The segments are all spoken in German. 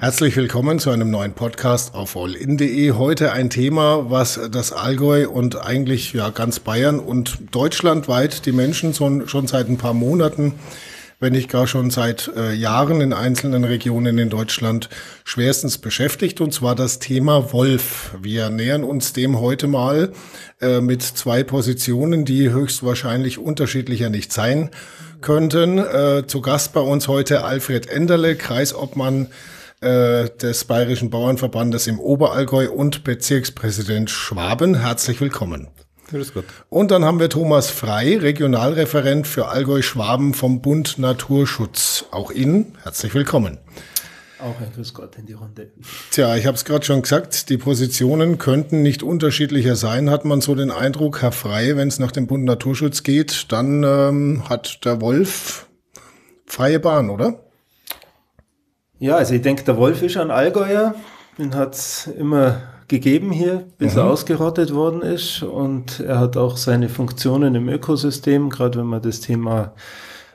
Herzlich willkommen zu einem neuen Podcast auf allin.de. Heute ein Thema, was das Allgäu und eigentlich ja ganz Bayern und deutschlandweit die Menschen schon, schon seit ein paar Monaten, wenn nicht gar schon seit äh, Jahren in einzelnen Regionen in Deutschland schwerstens beschäftigt, und zwar das Thema Wolf. Wir nähern uns dem heute mal äh, mit zwei Positionen, die höchstwahrscheinlich unterschiedlicher nicht sein könnten. Äh, zu Gast bei uns heute Alfred Enderle, Kreisobmann äh, des Bayerischen Bauernverbandes im Oberallgäu und Bezirkspräsident Schwaben. Herzlich willkommen. Grüß Gott. Und dann haben wir Thomas Frei, Regionalreferent für Allgäu-Schwaben vom Bund Naturschutz. Auch Ihnen herzlich willkommen. Auch ein Grüß Gott in die Runde. Tja, ich habe es gerade schon gesagt, die Positionen könnten nicht unterschiedlicher sein, hat man so den Eindruck. Herr Frei, wenn es nach dem Bund Naturschutz geht, dann ähm, hat der Wolf freie Bahn, oder? Ja, also ich denke, der Wolf ist ein Allgäuer. Den hat es immer gegeben hier, bis mhm. er ausgerottet worden ist. Und er hat auch seine Funktionen im Ökosystem, gerade wenn man das Thema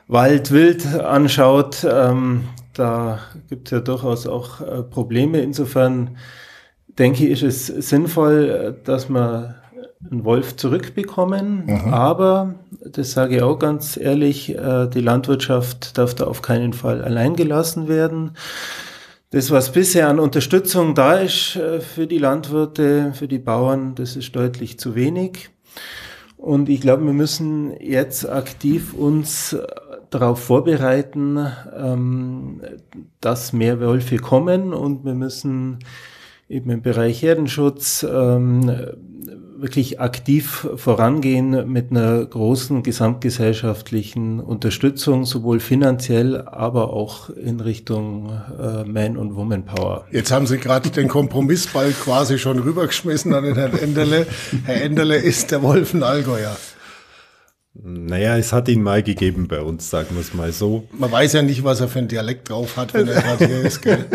Wald, Wild anschaut. Ähm, da gibt es ja durchaus auch äh, Probleme. Insofern denke ich, ist es sinnvoll, dass man einen Wolf zurückbekommen. Mhm. Aber, das sage ich auch ganz ehrlich, äh, die Landwirtschaft darf da auf keinen Fall allein gelassen werden. Das, was bisher an Unterstützung da ist äh, für die Landwirte, für die Bauern, das ist deutlich zu wenig. Und ich glaube, wir müssen jetzt aktiv uns äh, darauf vorbereiten, ähm, dass mehr Wölfe kommen und wir müssen eben im Bereich Herdenschutz ähm, wirklich aktiv vorangehen mit einer großen gesamtgesellschaftlichen Unterstützung, sowohl finanziell, aber auch in Richtung äh, Man- und Woman-Power. Jetzt haben Sie gerade den Kompromissball quasi schon rübergeschmissen an den Herrn Enderle. Herr Enderle ist der Wolfen-Allgäuer. Naja, es hat ihn mal gegeben bei uns, sagen wir es mal so. Man weiß ja nicht, was er für einen Dialekt drauf hat, wenn er gerade hier ist. Gell?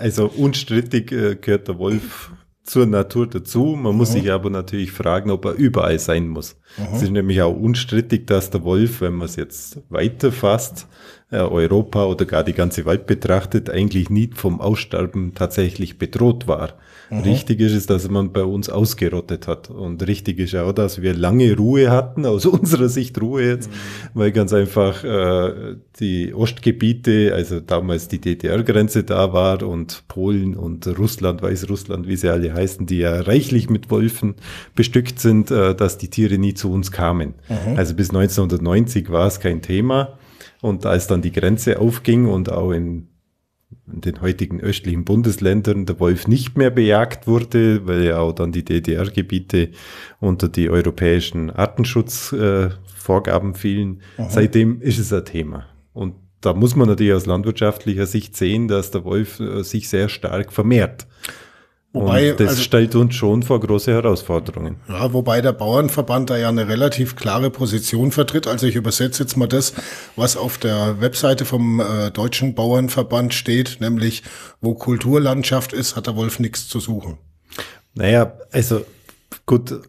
Also unstrittig äh, gehört der Wolf zur Natur dazu. Man muss mhm. sich aber natürlich fragen, ob er überall sein muss. Mhm. Es ist nämlich auch unstrittig, dass der Wolf, wenn man es jetzt weiterfasst, äh, Europa oder gar die ganze Welt betrachtet, eigentlich nie vom Aussterben tatsächlich bedroht war. Mhm. Richtig ist es, dass man bei uns ausgerottet hat. Und richtig ist auch, dass wir lange Ruhe hatten, aus unserer Sicht Ruhe jetzt, mhm. weil ganz einfach äh, die Ostgebiete, also damals die DDR-Grenze da war und Polen und Russland, Weißrussland, wie sie alle heißen, die ja reichlich mit Wolfen bestückt sind, äh, dass die Tiere nie zu uns kamen. Mhm. Also bis 1990 war es kein Thema. Und als dann die Grenze aufging und auch in, in den heutigen östlichen Bundesländern der Wolf nicht mehr bejagt wurde, weil ja auch dann die DDR-Gebiete unter die europäischen Artenschutzvorgaben äh, fielen, Aha. seitdem ist es ein Thema. Und da muss man natürlich aus landwirtschaftlicher Sicht sehen, dass der Wolf äh, sich sehr stark vermehrt. Wobei, und das also, stellt uns schon vor große Herausforderungen. Ja, wobei der Bauernverband da ja eine relativ klare Position vertritt. Also ich übersetze jetzt mal das, was auf der Webseite vom äh, Deutschen Bauernverband steht, nämlich wo Kulturlandschaft ist, hat der Wolf nichts zu suchen. Naja, also gut,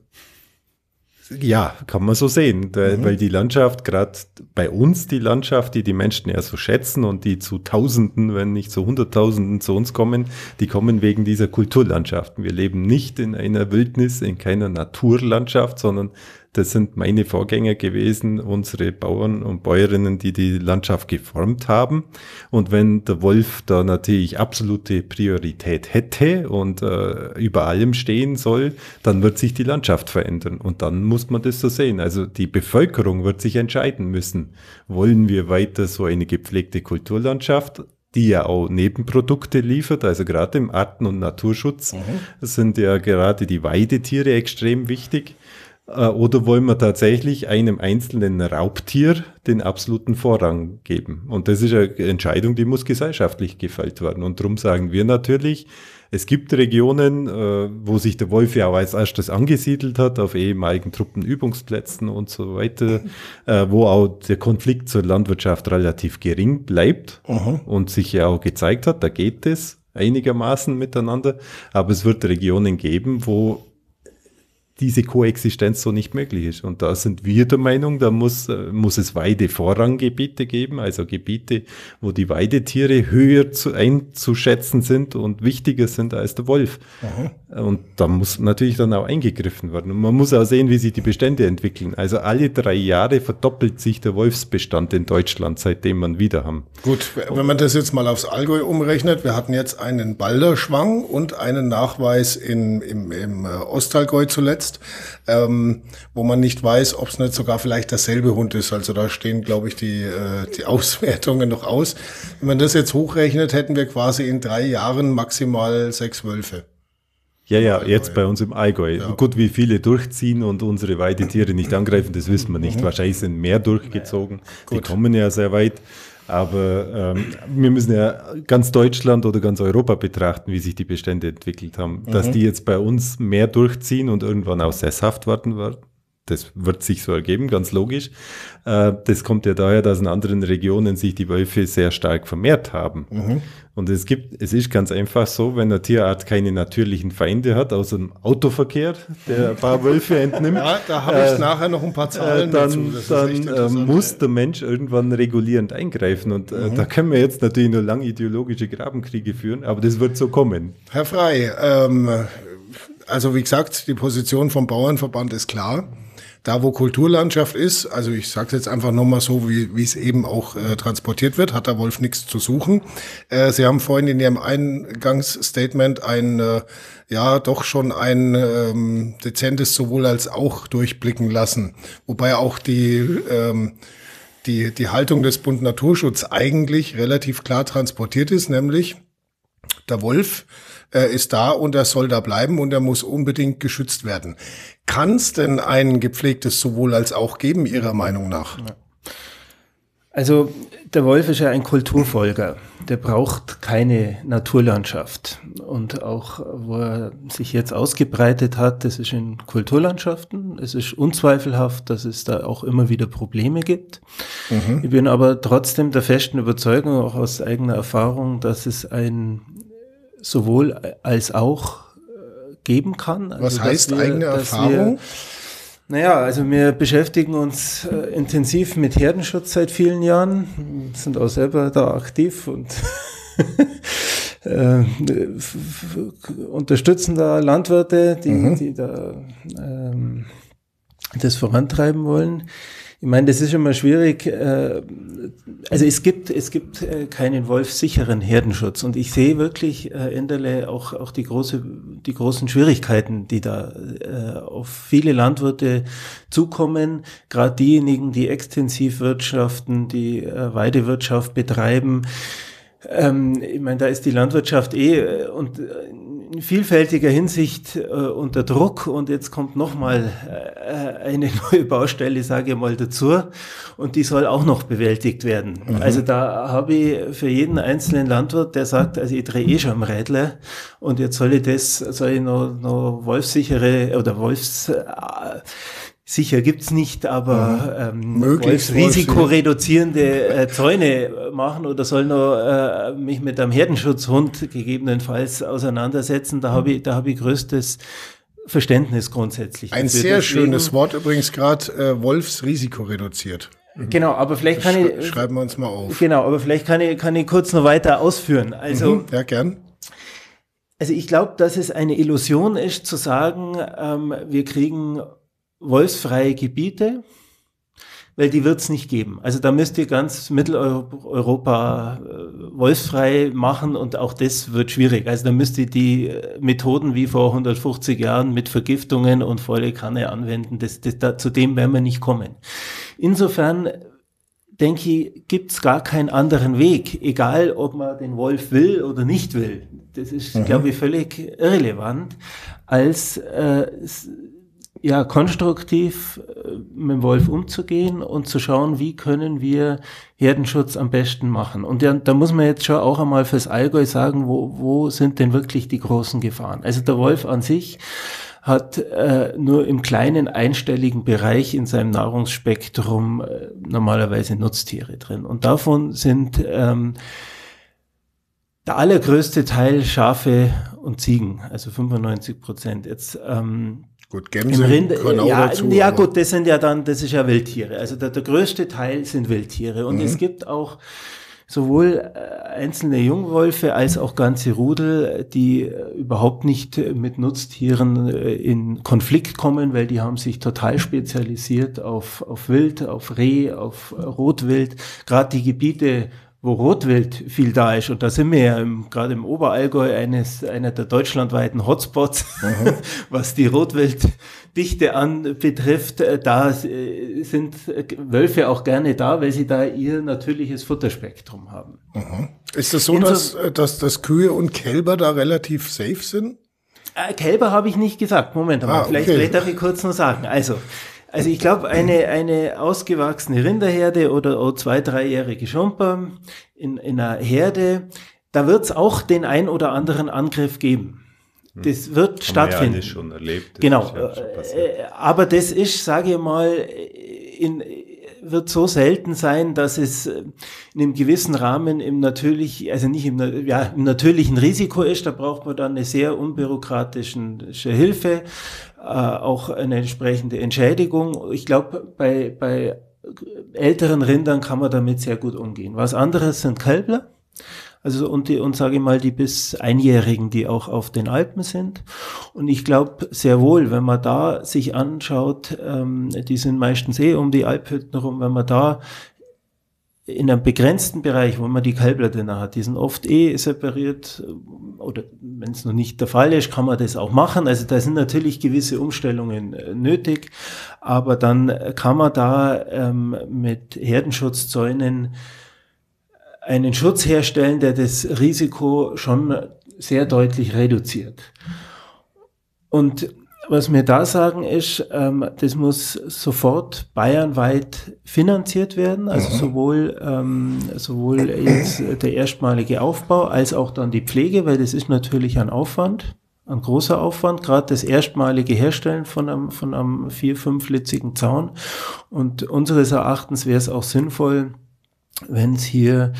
ja, kann man so sehen, mhm. weil die Landschaft, gerade bei uns die Landschaft, die die Menschen ja so schätzen und die zu Tausenden, wenn nicht zu Hunderttausenden zu uns kommen, die kommen wegen dieser Kulturlandschaften. Wir leben nicht in einer Wildnis, in keiner Naturlandschaft, sondern das sind meine Vorgänger gewesen, unsere Bauern und Bäuerinnen, die die Landschaft geformt haben. Und wenn der Wolf da natürlich absolute Priorität hätte und äh, über allem stehen soll, dann wird sich die Landschaft verändern. Und dann muss man das so sehen. Also die Bevölkerung wird sich entscheiden müssen. Wollen wir weiter so eine gepflegte Kulturlandschaft die ja auch Nebenprodukte liefert, also gerade im Arten- und Naturschutz mhm. sind ja gerade die Weidetiere extrem wichtig. Äh, oder wollen wir tatsächlich einem einzelnen Raubtier den absoluten Vorrang geben? Und das ist eine Entscheidung, die muss gesellschaftlich gefällt werden. Und darum sagen wir natürlich, es gibt Regionen, äh, wo sich der Wolf ja auch als erstes angesiedelt hat, auf ehemaligen Truppenübungsplätzen und so weiter, äh, wo auch der Konflikt zur Landwirtschaft relativ gering bleibt Aha. und sich ja auch gezeigt hat, da geht es einigermaßen miteinander. Aber es wird Regionen geben, wo diese Koexistenz so nicht möglich ist. Und da sind wir der Meinung, da muss, äh, muss es Weidevorranggebiete geben, also Gebiete, wo die Weidetiere höher zu, einzuschätzen sind und wichtiger sind als der Wolf. Aha. Und da muss natürlich dann auch eingegriffen werden. Und man muss auch sehen, wie sich die Bestände entwickeln. Also alle drei Jahre verdoppelt sich der Wolfsbestand in Deutschland, seitdem man wieder haben. Gut, wenn man das jetzt mal aufs Allgäu umrechnet, wir hatten jetzt einen Balderschwang und einen Nachweis in, im, im äh, Ostallgäu zuletzt, ähm, wo man nicht weiß, ob es nicht sogar vielleicht dasselbe Hund ist. Also da stehen, glaube ich, die, äh, die Auswertungen noch aus. Wenn man das jetzt hochrechnet, hätten wir quasi in drei Jahren maximal sechs Wölfe. Ja, ja, jetzt bei uns im Allgäu. Ja. Gut, wie viele durchziehen und unsere Weidetiere nicht angreifen, das wissen wir nicht. Mhm. Wahrscheinlich sind mehr durchgezogen. Die kommen ja sehr weit. Aber ähm, wir müssen ja ganz Deutschland oder ganz Europa betrachten, wie sich die Bestände entwickelt haben. Mhm. Dass die jetzt bei uns mehr durchziehen und irgendwann auch sesshaft werden werden, das wird sich so ergeben, ganz logisch. Äh, das kommt ja daher, dass in anderen Regionen sich die Wölfe sehr stark vermehrt haben. Mhm. Und es gibt, es ist ganz einfach so, wenn eine Tierart keine natürlichen Feinde hat, außer dem Autoverkehr, der ein paar Wölfe entnimmt. Ja, da habe ich äh, nachher noch ein paar Zahlen äh, dann, dann äh, muss der Mensch irgendwann regulierend eingreifen. Und äh, mhm. da können wir jetzt natürlich nur lang ideologische Grabenkriege führen, aber das wird so kommen. Herr Frei, ähm, also wie gesagt, die Position vom Bauernverband ist klar da wo Kulturlandschaft ist, also ich sage jetzt einfach nochmal so, wie, wie es eben auch äh, transportiert wird, hat der Wolf nichts zu suchen. Äh, Sie haben vorhin in Ihrem Eingangsstatement ein, äh, ja, doch schon ein ähm, dezentes sowohl als auch durchblicken lassen, wobei auch die ähm, die, die Haltung des Bund Naturschutz eigentlich relativ klar transportiert ist, nämlich der Wolf äh, ist da und er soll da bleiben und er muss unbedingt geschützt werden. Kann es denn ein gepflegtes sowohl als auch geben, Ihrer Meinung nach? Also der Wolf ist ja ein Kulturfolger. Der braucht keine Naturlandschaft. Und auch wo er sich jetzt ausgebreitet hat, das ist in Kulturlandschaften. Es ist unzweifelhaft, dass es da auch immer wieder Probleme gibt. Mhm. Ich bin aber trotzdem der festen Überzeugung, auch aus eigener Erfahrung, dass es ein sowohl als auch äh, geben kann. Also, Was heißt wir, eigene Erfahrung? Wir, naja, also wir beschäftigen uns äh, intensiv mit Herdenschutz seit vielen Jahren, sind auch selber da aktiv und äh, unterstützen da Landwirte, die, mhm. die da ähm, das vorantreiben wollen. Ich meine, das ist immer schwierig. Äh, also es gibt, es gibt äh, keinen wolfsicheren Herdenschutz. Und ich sehe wirklich, Herr äh, Enderle, auch, auch die, große, die großen Schwierigkeiten, die da auf viele Landwirte zukommen. Gerade diejenigen, die extensiv wirtschaften, die Weidewirtschaft betreiben. Ähm, ich meine, da ist die Landwirtschaft eh und in vielfältiger Hinsicht äh, unter Druck und jetzt kommt nochmal äh, eine neue Baustelle, sage ich mal, dazu und die soll auch noch bewältigt werden. Mhm. Also da habe ich für jeden einzelnen Landwirt, der sagt, also ich drehe eh schon am Rädle und jetzt soll ich das, soll ich noch, noch wolfsichere oder Wolfs... Äh, Sicher gibt's nicht, aber mhm. ähm, Möglichst risikoreduzierende äh, Zäune machen oder soll nur äh, mich mit einem Herdenschutzhund gegebenenfalls auseinandersetzen, da habe ich, da habe ich größtes Verständnis grundsätzlich. Ein sehr Deswegen, schönes Wort übrigens gerade, äh, Wolfsrisiko reduziert. Genau, aber vielleicht kann ich. Schreiben wir uns mal auf. Genau, aber vielleicht kann ich, kann ich kurz noch weiter ausführen. Also. Mhm, ja, gern. Also ich glaube, dass es eine Illusion ist zu sagen, ähm, wir kriegen wolfsfreie Gebiete, weil die wird es nicht geben. Also da müsst ihr ganz Mitteleuropa äh, wolfsfrei machen und auch das wird schwierig. Also da müsst ihr die äh, Methoden wie vor 150 Jahren mit Vergiftungen und volle Kanne anwenden. Das, das, da, zu dem werden wir nicht kommen. Insofern denke ich, gibt es gar keinen anderen Weg, egal ob man den Wolf will oder nicht will. Das ist, mhm. glaube ich, völlig irrelevant, als äh, ja, konstruktiv äh, mit dem Wolf umzugehen und zu schauen, wie können wir Herdenschutz am besten machen. Und ja, da muss man jetzt schon auch einmal fürs Allgäu sagen, wo, wo sind denn wirklich die großen Gefahren? Also der Wolf an sich hat äh, nur im kleinen einstelligen Bereich in seinem Nahrungsspektrum äh, normalerweise Nutztiere drin. Und davon sind ähm, der allergrößte Teil Schafe und Ziegen, also 95 Prozent. Jetzt ähm, Gut, Gämse Rind, können auch ja, dazu. ja gut, das sind ja dann, das ist ja Wildtiere. Also der, der größte Teil sind Wildtiere. Und es gibt auch sowohl äh, einzelne Jungwölfe als auch ganze Rudel, die äh, überhaupt nicht mit Nutztieren äh, in Konflikt kommen, weil die haben sich total spezialisiert auf, auf Wild, auf Reh, auf Rotwild. Gerade die Gebiete, wo Rotwild viel da ist, und da sind wir ja im, gerade im Oberallgäu eines, einer der deutschlandweiten Hotspots, was die Rotwilddichte anbetrifft, äh, da äh, sind äh, Wölfe auch gerne da, weil sie da ihr natürliches Futterspektrum haben. Ist es so, Inso- dass, dass, dass Kühe und Kälber da relativ safe sind? Kälber habe ich nicht gesagt. Moment mal, Ah, vielleicht, okay. vielleicht darf ich kurz noch sagen. Also, also ich glaube, eine, eine ausgewachsene Rinderherde oder auch zwei, dreijährige Schumper in, in einer Herde, da wird es auch den ein oder anderen Angriff geben. Das wird Haben wir ja stattfinden. schon erlebt. Das Genau. schon passiert. Äh, aber das ist, sage ich mal, in, wird so selten sein, dass es äh, in einem gewissen Rahmen im natürlich, also nicht im, ja, im natürlichen Risiko ist. Da braucht man dann eine sehr unbürokratische Hilfe, äh, auch eine entsprechende Entschädigung. Ich glaube, bei, bei älteren Rindern kann man damit sehr gut umgehen. Was anderes sind Kälbler. Also und die, und sage ich mal, die bis Einjährigen, die auch auf den Alpen sind. Und ich glaube sehr wohl, wenn man da sich anschaut, ähm, die sind meistens eh um die Alphütten rum, wenn man da in einem begrenzten Bereich, wo man die Kälbler drin hat, die sind oft eh separiert äh, oder wenn es noch nicht der Fall ist, kann man das auch machen. Also da sind natürlich gewisse Umstellungen äh, nötig, aber dann kann man da ähm, mit Herdenschutzzäunen einen Schutz herstellen, der das Risiko schon sehr deutlich reduziert. Und was wir da sagen ist, ähm, das muss sofort bayernweit finanziert werden, also sowohl, ähm, sowohl jetzt der erstmalige Aufbau als auch dann die Pflege, weil das ist natürlich ein Aufwand, ein großer Aufwand, gerade das erstmalige Herstellen von einem, von einem vier-, fünflitzigen Zaun. Und unseres Erachtens wäre es auch sinnvoll, wenn es hier,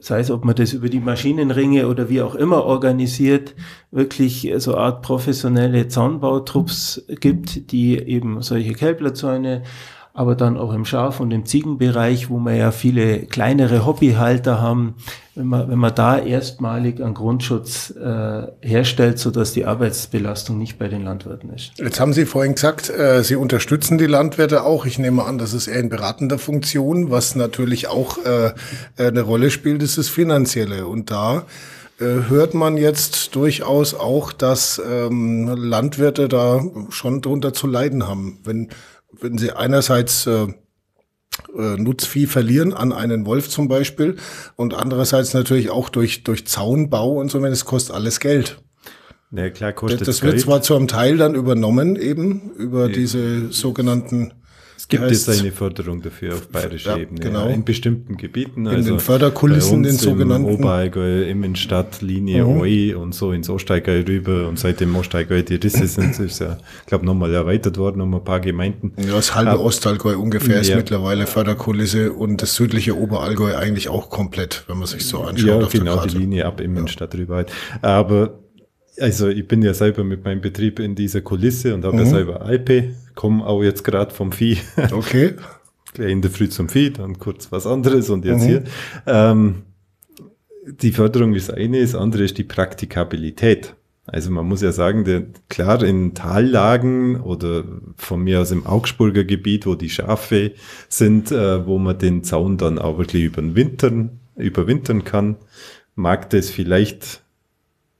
sei es ob man das über die Maschinenringe oder wie auch immer organisiert, wirklich so Art professionelle Zaunbautrupps gibt, die eben solche Kälblerzäune, aber dann auch im Schaf- und im Ziegenbereich, wo wir ja viele kleinere Hobbyhalter haben, wenn man, wenn man da erstmalig einen Grundschutz äh, herstellt, sodass die Arbeitsbelastung nicht bei den Landwirten ist. Jetzt haben Sie vorhin gesagt, äh, Sie unterstützen die Landwirte auch. Ich nehme an, das ist eher in beratender Funktion. Was natürlich auch äh, eine Rolle spielt, ist das Finanzielle. Und da äh, hört man jetzt durchaus auch, dass ähm, Landwirte da schon drunter zu leiden haben. Wenn, wenn sie einerseits äh, äh, Nutzvieh verlieren an einen Wolf zum Beispiel und andererseits natürlich auch durch, durch Zaunbau und so, wenn es kostet alles Geld. Ja, klar, Das, kostet das wird Geld. zwar zu einem Teil dann übernommen, eben über diese sogenannten Es gibt wie jetzt eine Förderung dafür auf bayerischer Ja, Ebene. genau. Ja, in bestimmten Gebieten. In den Förderkulissen, den sogenannten. Im Oberallgäu, Immenstadt, Linie Mhm. OE und so ins Osteigall rüber. Und seit dem Osteigall die Risse sind, ist ja, glaube nochmal erweitert worden um ein paar Gemeinden. Ja, das halbe Ostallgäu ungefähr ist mittlerweile Förderkulisse und das südliche Oberallgäu eigentlich auch komplett, wenn man sich so anschaut Ja, genau, die. Linie ab Immenstadt rüber halt. Aber also ich bin ja selber mit meinem Betrieb in dieser Kulisse und habe Mhm. ja selber Alpe, komme auch jetzt gerade vom Vieh. Okay. gleich in der Früh zum Vieh, dann kurz was anderes und jetzt Mhm. hier. Ähm, die Förderung ist eine, das andere ist die Praktikabilität. Also man muss ja sagen, der, klar in Tallagen oder von mir aus im Augsburger Gebiet, wo die Schafe sind, äh, wo man den Zaun dann auch wirklich überwintern, überwintern kann, mag das vielleicht,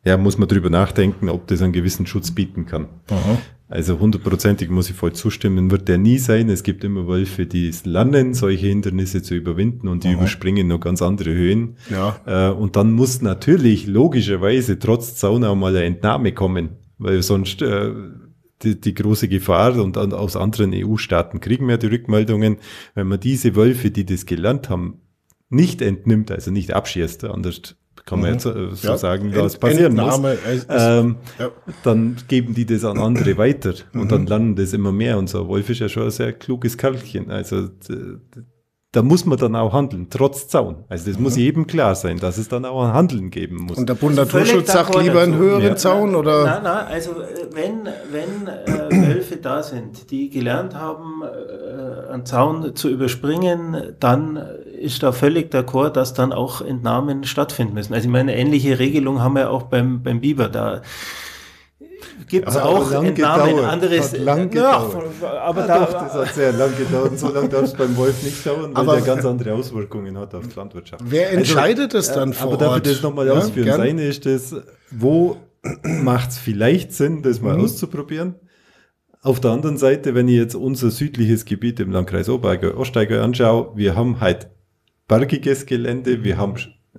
ja, muss man drüber nachdenken, ob das einen gewissen Schutz bieten kann. Aha. Also hundertprozentig muss ich voll zustimmen, wird der nie sein. Es gibt immer Wölfe, die es lernen, solche Hindernisse zu überwinden und die überspringen noch ganz andere Höhen. Ja. Äh, und dann muss natürlich logischerweise trotz Zaun auch mal eine Entnahme kommen, weil sonst äh, die, die große Gefahr und an, aus anderen EU-Staaten kriegen wir die Rückmeldungen, wenn man diese Wölfe, die das gelernt haben, nicht entnimmt, also nicht abschießt, anders kann man Mhm. jetzt äh, so Ja, sagen, Ent- was passieren Entnahme, muss. es ist- Ähm, ja. dann geben die das an andere weiter und Mhm. dann lernen das immer mehr und so. Wolf ist ja schon ein sehr kluges Kerlchen. Also da muss man dann auch handeln, trotz Zaun. Also das mhm. muss jedem klar sein, dass es dann auch ein Handeln geben muss. Und der Bund Naturschutz sagt lieber einen höheren ja. Zaun oder? Nein, nein, also äh, wenn, wenn äh, Wölfe da sind, die gelernt haben, äh, einen Zaun zu überspringen, dann ist da völlig d'accord, dass dann auch Entnahmen stattfinden müssen. Also ich meine, ähnliche Regelung haben wir auch beim, beim Biber da gibt es auch lang. Gedauert. Anderes, hat lang ja, aber ja, da, doch, das hat sehr lang gedauert. So lange darf es beim Wolf nicht dauern, weil aber, der ganz andere Auswirkungen hat auf die Landwirtschaft. Wer also, entscheidet also, das dann vor Aber darf ich das nochmal ja, ausführen? Gern. Seine ist das, wo macht es vielleicht Sinn, das mal mhm. auszuprobieren? Auf der anderen Seite, wenn ich jetzt unser südliches Gebiet im Landkreis Oberallgäu, Ostallgäu anschaue, wir haben halt bergiges Gelände, wir haben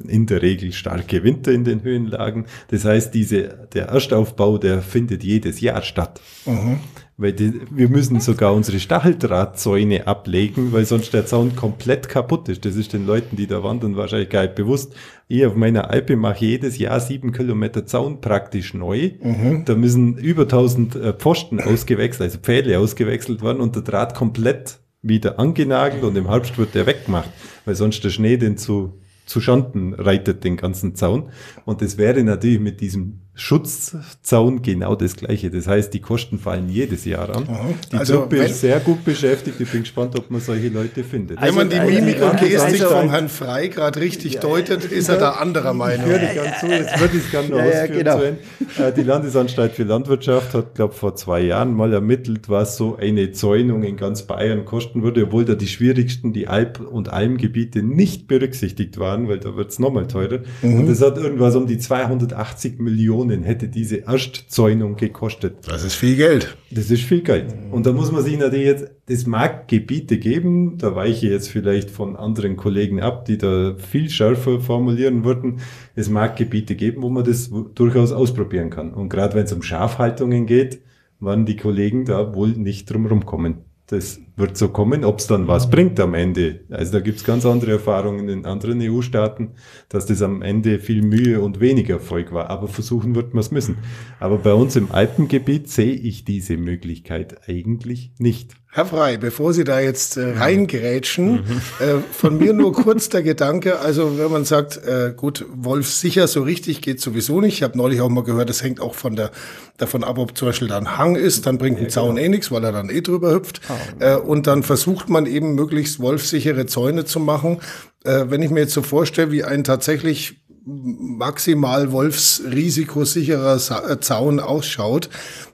in der Regel starke Winter in den Höhenlagen. Das heißt, diese, der Erstaufbau, der findet jedes Jahr statt. Mhm. Weil die, wir müssen sogar unsere Stacheldrahtzäune ablegen, weil sonst der Zaun komplett kaputt ist. Das ist den Leuten, die da wandern, wahrscheinlich gar nicht bewusst. Ich auf meiner Alpe mache jedes Jahr sieben Kilometer Zaun praktisch neu. Mhm. Da müssen über 1000 äh, Pfosten ausgewechselt, also Pfähle ausgewechselt werden und der Draht komplett wieder angenagelt und im Herbst wird der weggemacht, weil sonst der Schnee den zu zu Schanden reitet den ganzen Zaun. Und das wäre natürlich mit diesem Schutzzaun genau das Gleiche. Das heißt, die Kosten fallen jedes Jahr an. Aha. Die also Truppe ist sehr gut beschäftigt. Ich bin gespannt, ob man solche Leute findet. Wenn man die Mimik und Gestik also, vom Herrn Frei gerade richtig ja, deutet, ist er da anderer Meinung. Ich höre dich ganz zu, jetzt würde ich es gerne noch ja, ausführen. Genau. Äh, die Landesanstalt für Landwirtschaft hat, glaube vor zwei Jahren mal ermittelt, was so eine Zäunung in ganz Bayern kosten würde, obwohl da die schwierigsten, die Alp- und Almgebiete nicht berücksichtigt waren, weil da wird es nochmal teurer. Mhm. Und das hat irgendwas um die 280 Millionen Millionen hätte diese Erstzäunung gekostet. Das ist viel Geld. Das ist viel Geld. Und da muss man sich natürlich jetzt, es mag Gebiete geben, da weiche ich jetzt vielleicht von anderen Kollegen ab, die da viel schärfer formulieren würden. Es mag Gebiete geben, wo man das durchaus ausprobieren kann. Und gerade wenn es um Schafhaltungen geht, werden die Kollegen da wohl nicht drum rumkommen das wird so kommen, ob es dann was bringt am Ende. Also da gibt's ganz andere Erfahrungen in anderen EU-Staaten, dass das am Ende viel Mühe und weniger Erfolg war. Aber versuchen wird man es müssen. Aber bei uns im Alpengebiet sehe ich diese Möglichkeit eigentlich nicht. Herr Frei, bevor Sie da jetzt äh, reingrätschen, mhm. äh, von mir nur kurz der Gedanke, also wenn man sagt, äh, gut, Wolf sicher so richtig geht sowieso nicht. Ich habe neulich auch mal gehört, das hängt auch von der davon ab, ob zum Beispiel da ein Hang ist, dann bringt ein ja, Zaun genau. eh nichts, weil er dann eh drüber hüpft. Oh. Und dann versucht man eben möglichst wolfsichere Zäune zu machen. Äh, wenn ich mir jetzt so vorstelle, wie ein tatsächlich maximal wolfsrisikosicherer äh, Zaun ausschaut,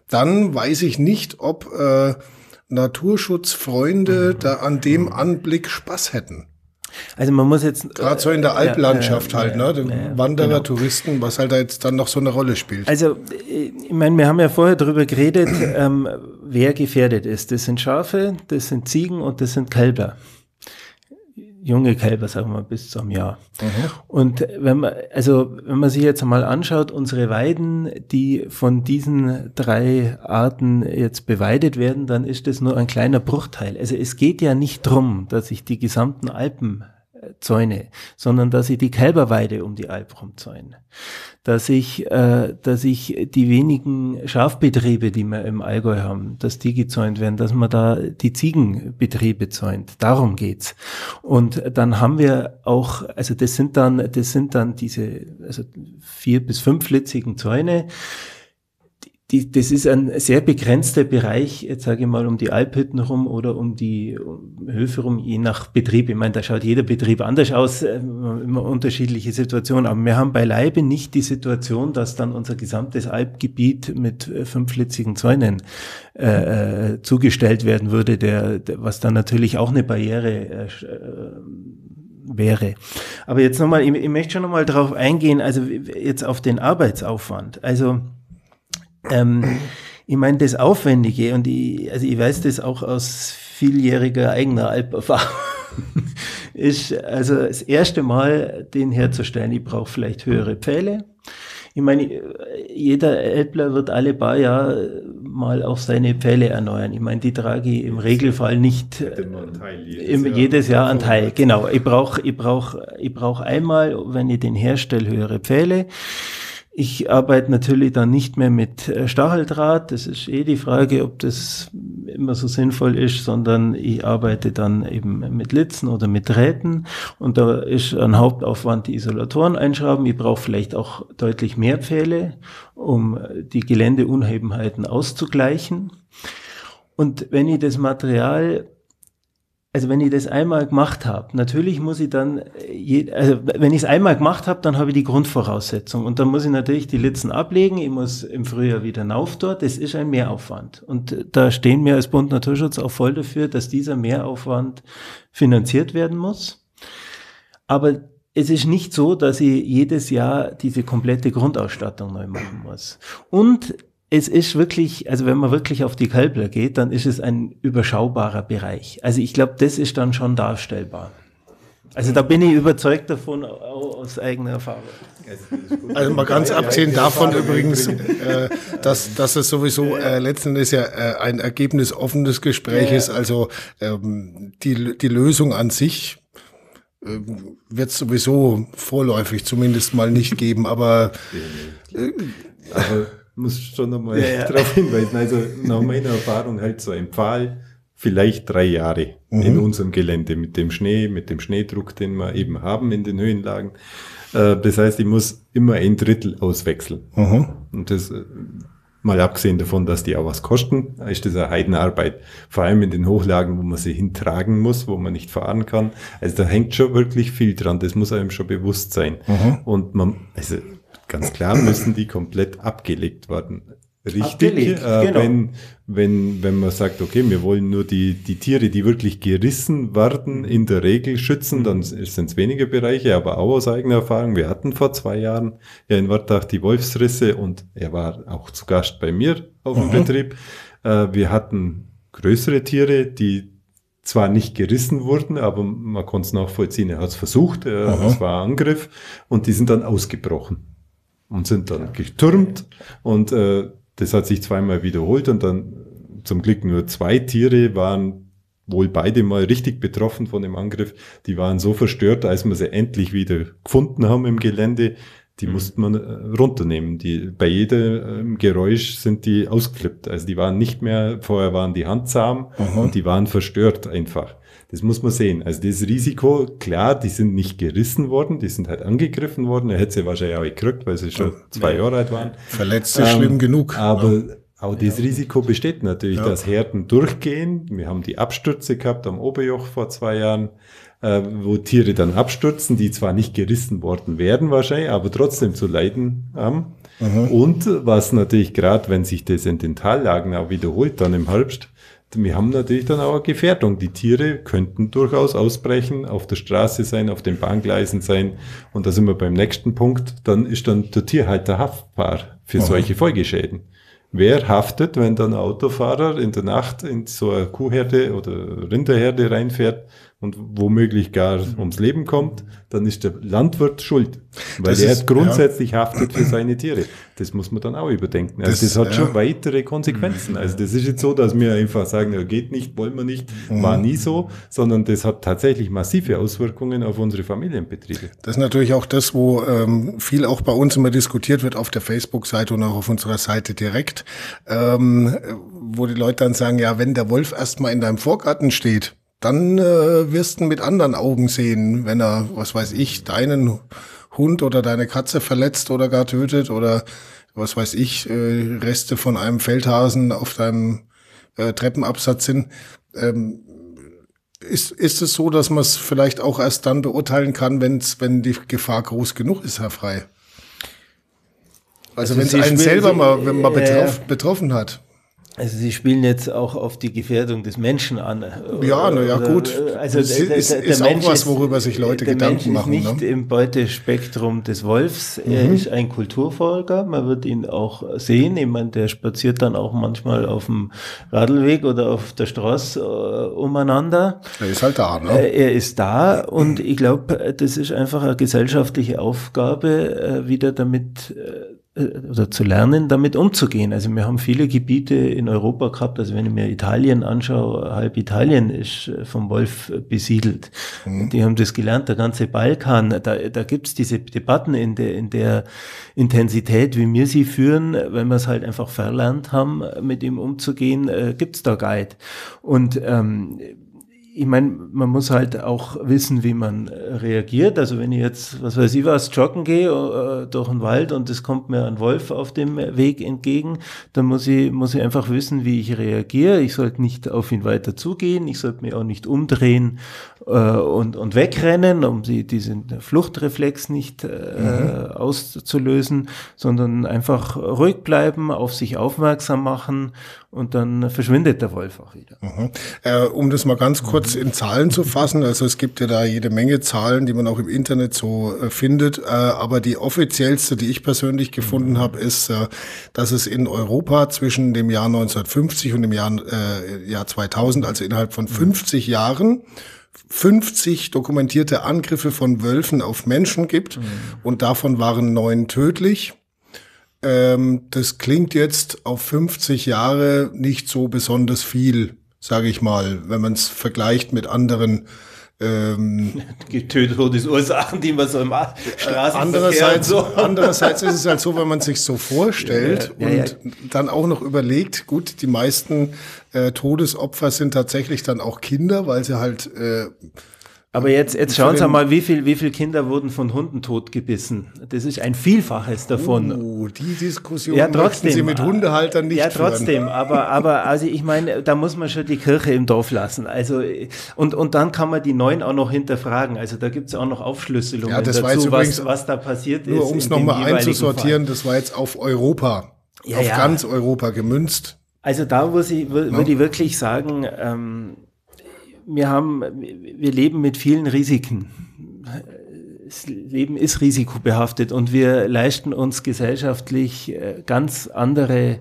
dann weiß ich nicht, ob äh, Naturschutzfreunde mhm. da an dem mhm. Anblick Spaß hätten. Also man muss jetzt gerade so in der Alplandschaft ja, halt, ne, ja, Wanderer, genau. Touristen, was halt da jetzt dann noch so eine Rolle spielt. Also ich meine, wir haben ja vorher darüber geredet, ähm, wer gefährdet ist. Das sind Schafe, das sind Ziegen und das sind Kälber junge Kälber, sagen wir, bis zum Jahr. Mhm. Und wenn man, also, wenn man sich jetzt einmal anschaut, unsere Weiden, die von diesen drei Arten jetzt beweidet werden, dann ist das nur ein kleiner Bruchteil. Also es geht ja nicht drum, dass ich die gesamten Alpen zäune, sondern dass ich die Kälberweide um die Alp rumzäune. Dass ich, äh, dass ich die wenigen Schafbetriebe, die wir im Allgäu haben, dass die gezäunt werden, dass man da die Ziegenbetriebe zäunt. Darum geht's. Und dann haben wir auch, also das sind dann, das sind dann diese, also vier bis fünflitzigen Zäune die, das ist ein sehr begrenzter Bereich, jetzt sage ich mal, um die Alphütten rum oder um die Höfe rum, je nach Betrieb. Ich meine, da schaut jeder Betrieb anders aus, äh, immer unterschiedliche Situationen. Aber wir haben beileibe nicht die Situation, dass dann unser gesamtes Alpgebiet mit äh, fünflitzigen Zäunen äh, äh, zugestellt werden würde, der, der, was dann natürlich auch eine Barriere äh, wäre. Aber jetzt nochmal, ich, ich möchte schon nochmal darauf eingehen, also jetzt auf den Arbeitsaufwand. Also ähm, ich meine, das Aufwendige, und ich, also ich weiß das auch aus vieljähriger eigener Alperfahrung, ist also das erste Mal, den herzustellen. Ich brauche vielleicht höhere Pfähle. Ich meine, jeder Elbler wird alle paar Jahre mal auch seine Pfähle erneuern. Ich meine, die trage ich im Regelfall nicht jedes, im, Jahr. jedes Jahr an Teil. Genau. Ich brauche ich brauch, ich brauch einmal, wenn ich den herstelle, höhere Pfähle. Ich arbeite natürlich dann nicht mehr mit äh, Stacheldraht. Das ist eh die Frage, ob das immer so sinnvoll ist, sondern ich arbeite dann eben mit Litzen oder mit Drähten. Und da ist ein Hauptaufwand die Isolatoren einschrauben. Ich brauche vielleicht auch deutlich mehr Pfähle, um die Geländeunhebenheiten auszugleichen. Und wenn ich das Material also wenn ich das einmal gemacht habe, natürlich muss ich dann, je, also wenn ich es einmal gemacht habe, dann habe ich die Grundvoraussetzung und dann muss ich natürlich die Litzen ablegen, ich muss im Frühjahr wieder nauf dort, das ist ein Mehraufwand und da stehen wir als Bund Naturschutz auch voll dafür, dass dieser Mehraufwand finanziert werden muss. Aber es ist nicht so, dass ich jedes Jahr diese komplette Grundausstattung neu machen muss. Und es ist wirklich, also wenn man wirklich auf die Kalbler geht, dann ist es ein überschaubarer Bereich. Also ich glaube, das ist dann schon darstellbar. Also da bin ich überzeugt davon, auch aus eigener Erfahrung. Also mal ganz abgesehen davon übrigens, äh, dass, dass es sowieso äh, letzten Endes ja äh, ein Ergebnis offenes Gespräch ist. Also ähm, die, die Lösung an sich äh, wird es sowieso vorläufig zumindest mal nicht geben. Aber, äh, aber muss schon nochmal ja, ja. darauf hinweisen. Also nach meiner Erfahrung halt so ein Pfahl, vielleicht drei Jahre mhm. in unserem Gelände mit dem Schnee, mit dem Schneedruck, den wir eben haben in den Höhenlagen. Äh, das heißt, ich muss immer ein Drittel auswechseln. Mhm. Und das äh, mal abgesehen davon, dass die auch was kosten, ist das eine Heidenarbeit. Vor allem in den Hochlagen, wo man sie hintragen muss, wo man nicht fahren kann. Also da hängt schon wirklich viel dran. Das muss einem schon bewusst sein. Mhm. Und man, also ganz klar müssen die komplett abgelegt werden. Richtig, abgelegt, äh, genau. wenn, wenn, wenn man sagt, okay, wir wollen nur die, die Tiere, die wirklich gerissen werden, in der Regel schützen, dann sind es wenige Bereiche, aber auch aus eigener Erfahrung. Wir hatten vor zwei Jahren ja in Wartach die Wolfsrisse und er war auch zu Gast bei mir auf dem mhm. Betrieb. Äh, wir hatten größere Tiere, die zwar nicht gerissen wurden, aber man konnte es nachvollziehen. Er hat es versucht, äh, es war Angriff und die sind dann ausgebrochen und sind dann getürmt und äh, das hat sich zweimal wiederholt und dann zum Glück nur zwei Tiere waren wohl beide mal richtig betroffen von dem Angriff. Die waren so verstört, als wir sie endlich wieder gefunden haben im Gelände. Die mhm. musste man äh, runternehmen. Die, bei jedem äh, Geräusch sind die ausgeflippt. Also die waren nicht mehr, vorher waren die handzahm Aha. und die waren verstört einfach. Das muss man sehen. Also das Risiko, klar, die sind nicht gerissen worden, die sind halt angegriffen worden. Er hätte sie wahrscheinlich auch gekriegt, weil sie schon zwei ja. Jahre alt waren. Verletzt ist ähm, schlimm genug. Aber ja. auch das Risiko besteht natürlich, ja. dass Herden durchgehen. Wir haben die Abstürze gehabt am Oberjoch vor zwei Jahren, äh, wo Tiere dann abstürzen, die zwar nicht gerissen worden werden wahrscheinlich, aber trotzdem zu leiden haben. Mhm. Und was natürlich gerade, wenn sich das in den Tallagen auch wiederholt, dann im Herbst, wir haben natürlich dann auch eine Gefährdung. Die Tiere könnten durchaus ausbrechen, auf der Straße sein, auf den Bahngleisen sein. Und da sind wir beim nächsten Punkt. Dann ist dann der Tierhalter haftbar für Aha. solche Folgeschäden. Wer haftet, wenn dann ein Autofahrer in der Nacht in so eine Kuhherde oder Rinderherde reinfährt und womöglich gar ums Leben kommt, dann ist der Landwirt schuld, weil das er ist, grundsätzlich ja. haftet für seine Tiere. Das muss man dann auch überdenken. Also das, das hat ja. schon weitere Konsequenzen. Also das ist jetzt so, dass wir einfach sagen, ja, geht nicht, wollen wir nicht, mhm. war nie so, sondern das hat tatsächlich massive Auswirkungen auf unsere Familienbetriebe. Das ist natürlich auch das, wo ähm, viel auch bei uns immer diskutiert wird auf der Facebook-Seite und auch auf unserer Seite direkt, ähm, wo die Leute dann sagen, ja, wenn der Wolf erstmal in deinem Vorgarten steht, dann äh, wirst du mit anderen Augen sehen, wenn er, was weiß ich, deinen Hund oder deine Katze verletzt oder gar tötet oder was weiß ich, äh, Reste von einem Feldhasen auf deinem äh, Treppenabsatz sind. Ähm, ist, ist es so, dass man es vielleicht auch erst dann beurteilen kann, wenn's, wenn die Gefahr groß genug ist, Herr Frei? Also, also wenn es einen selber mal, wenn man betroffen, betroffen hat. Also Sie spielen jetzt auch auf die Gefährdung des Menschen an. Ja, na ja, gut. Also das ist, der, der, ist auch was, worüber sich Leute Gedanken machen. Der Mensch ist nicht ne? im Beutespektrum des Wolfs. Mhm. Er ist ein Kulturfolger. Man wird ihn auch sehen. Ich meine, der spaziert dann auch manchmal auf dem Radlweg oder auf der Straße äh, umeinander. Er ist halt da, ne? Äh, er ist da und ich glaube, das ist einfach eine gesellschaftliche Aufgabe, äh, wieder damit äh, oder zu lernen, damit umzugehen. Also wir haben viele Gebiete in Europa gehabt, also wenn ich mir Italien anschaue, halb Italien ist äh, vom Wolf besiedelt. Mhm. Die haben das gelernt, der ganze Balkan. Da, da gibt's diese Debatten in der, in der Intensität, wie wir sie führen, wenn wir es halt einfach verlernt haben, mit ihm umzugehen, äh, gibt's da Guide. Und ähm, ich meine, man muss halt auch wissen, wie man äh, reagiert. Also wenn ich jetzt, was weiß ich was, joggen gehe äh, durch den Wald und es kommt mir ein Wolf auf dem Weg entgegen, dann muss ich, muss ich einfach wissen, wie ich reagiere. Ich sollte nicht auf ihn weiter zugehen, ich sollte mich auch nicht umdrehen äh, und, und wegrennen, um die, diesen Fluchtreflex nicht äh, mhm. auszulösen, sondern einfach ruhig bleiben, auf sich aufmerksam machen und dann verschwindet der Wolf auch wieder. Mhm. Äh, um das mal ganz kurz mhm. in Zahlen zu fassen, also es gibt ja da jede Menge Zahlen, die man auch im Internet so äh, findet, äh, aber die offiziellste, die ich persönlich gefunden habe, ist, äh, dass es in Europa zwischen dem Jahr 1950 und dem Jahr, äh, Jahr 2000, also innerhalb von 50 mhm. Jahren, 50 dokumentierte Angriffe von Wölfen auf Menschen gibt mhm. und davon waren neun tödlich. Ähm, das klingt jetzt auf 50 Jahre nicht so besonders viel, sage ich mal, wenn man es vergleicht mit anderen ähm, Ursachen, die man so im Straßenverkehr andererseits, so. andererseits ist es halt so, wenn man sich so vorstellt ja, ja, und ja. dann auch noch überlegt, gut, die meisten äh, Todesopfer sind tatsächlich dann auch Kinder, weil sie halt äh, aber jetzt, jetzt schauen Sie mal, wie viel, wie viele Kinder wurden von Hunden totgebissen. Das ist ein Vielfaches davon. Oh, die Diskussion ja, trotzdem, Sie mit Hundehaltern nicht Ja, trotzdem. Führen. Aber, aber, also ich meine, da muss man schon die Kirche im Dorf lassen. Also, und, und dann kann man die Neuen auch noch hinterfragen. Also da gibt es auch noch Aufschlüsselungen ja, das dazu, was, was da passiert nur ist. Nur um es nochmal einzusortieren, Fall. das war jetzt auf Europa. Ja, auf ja. ganz Europa gemünzt. Also da muss ich, würde ich wirklich sagen, ähm, wir haben, wir leben mit vielen Risiken. Das Leben ist risikobehaftet und wir leisten uns gesellschaftlich äh, ganz andere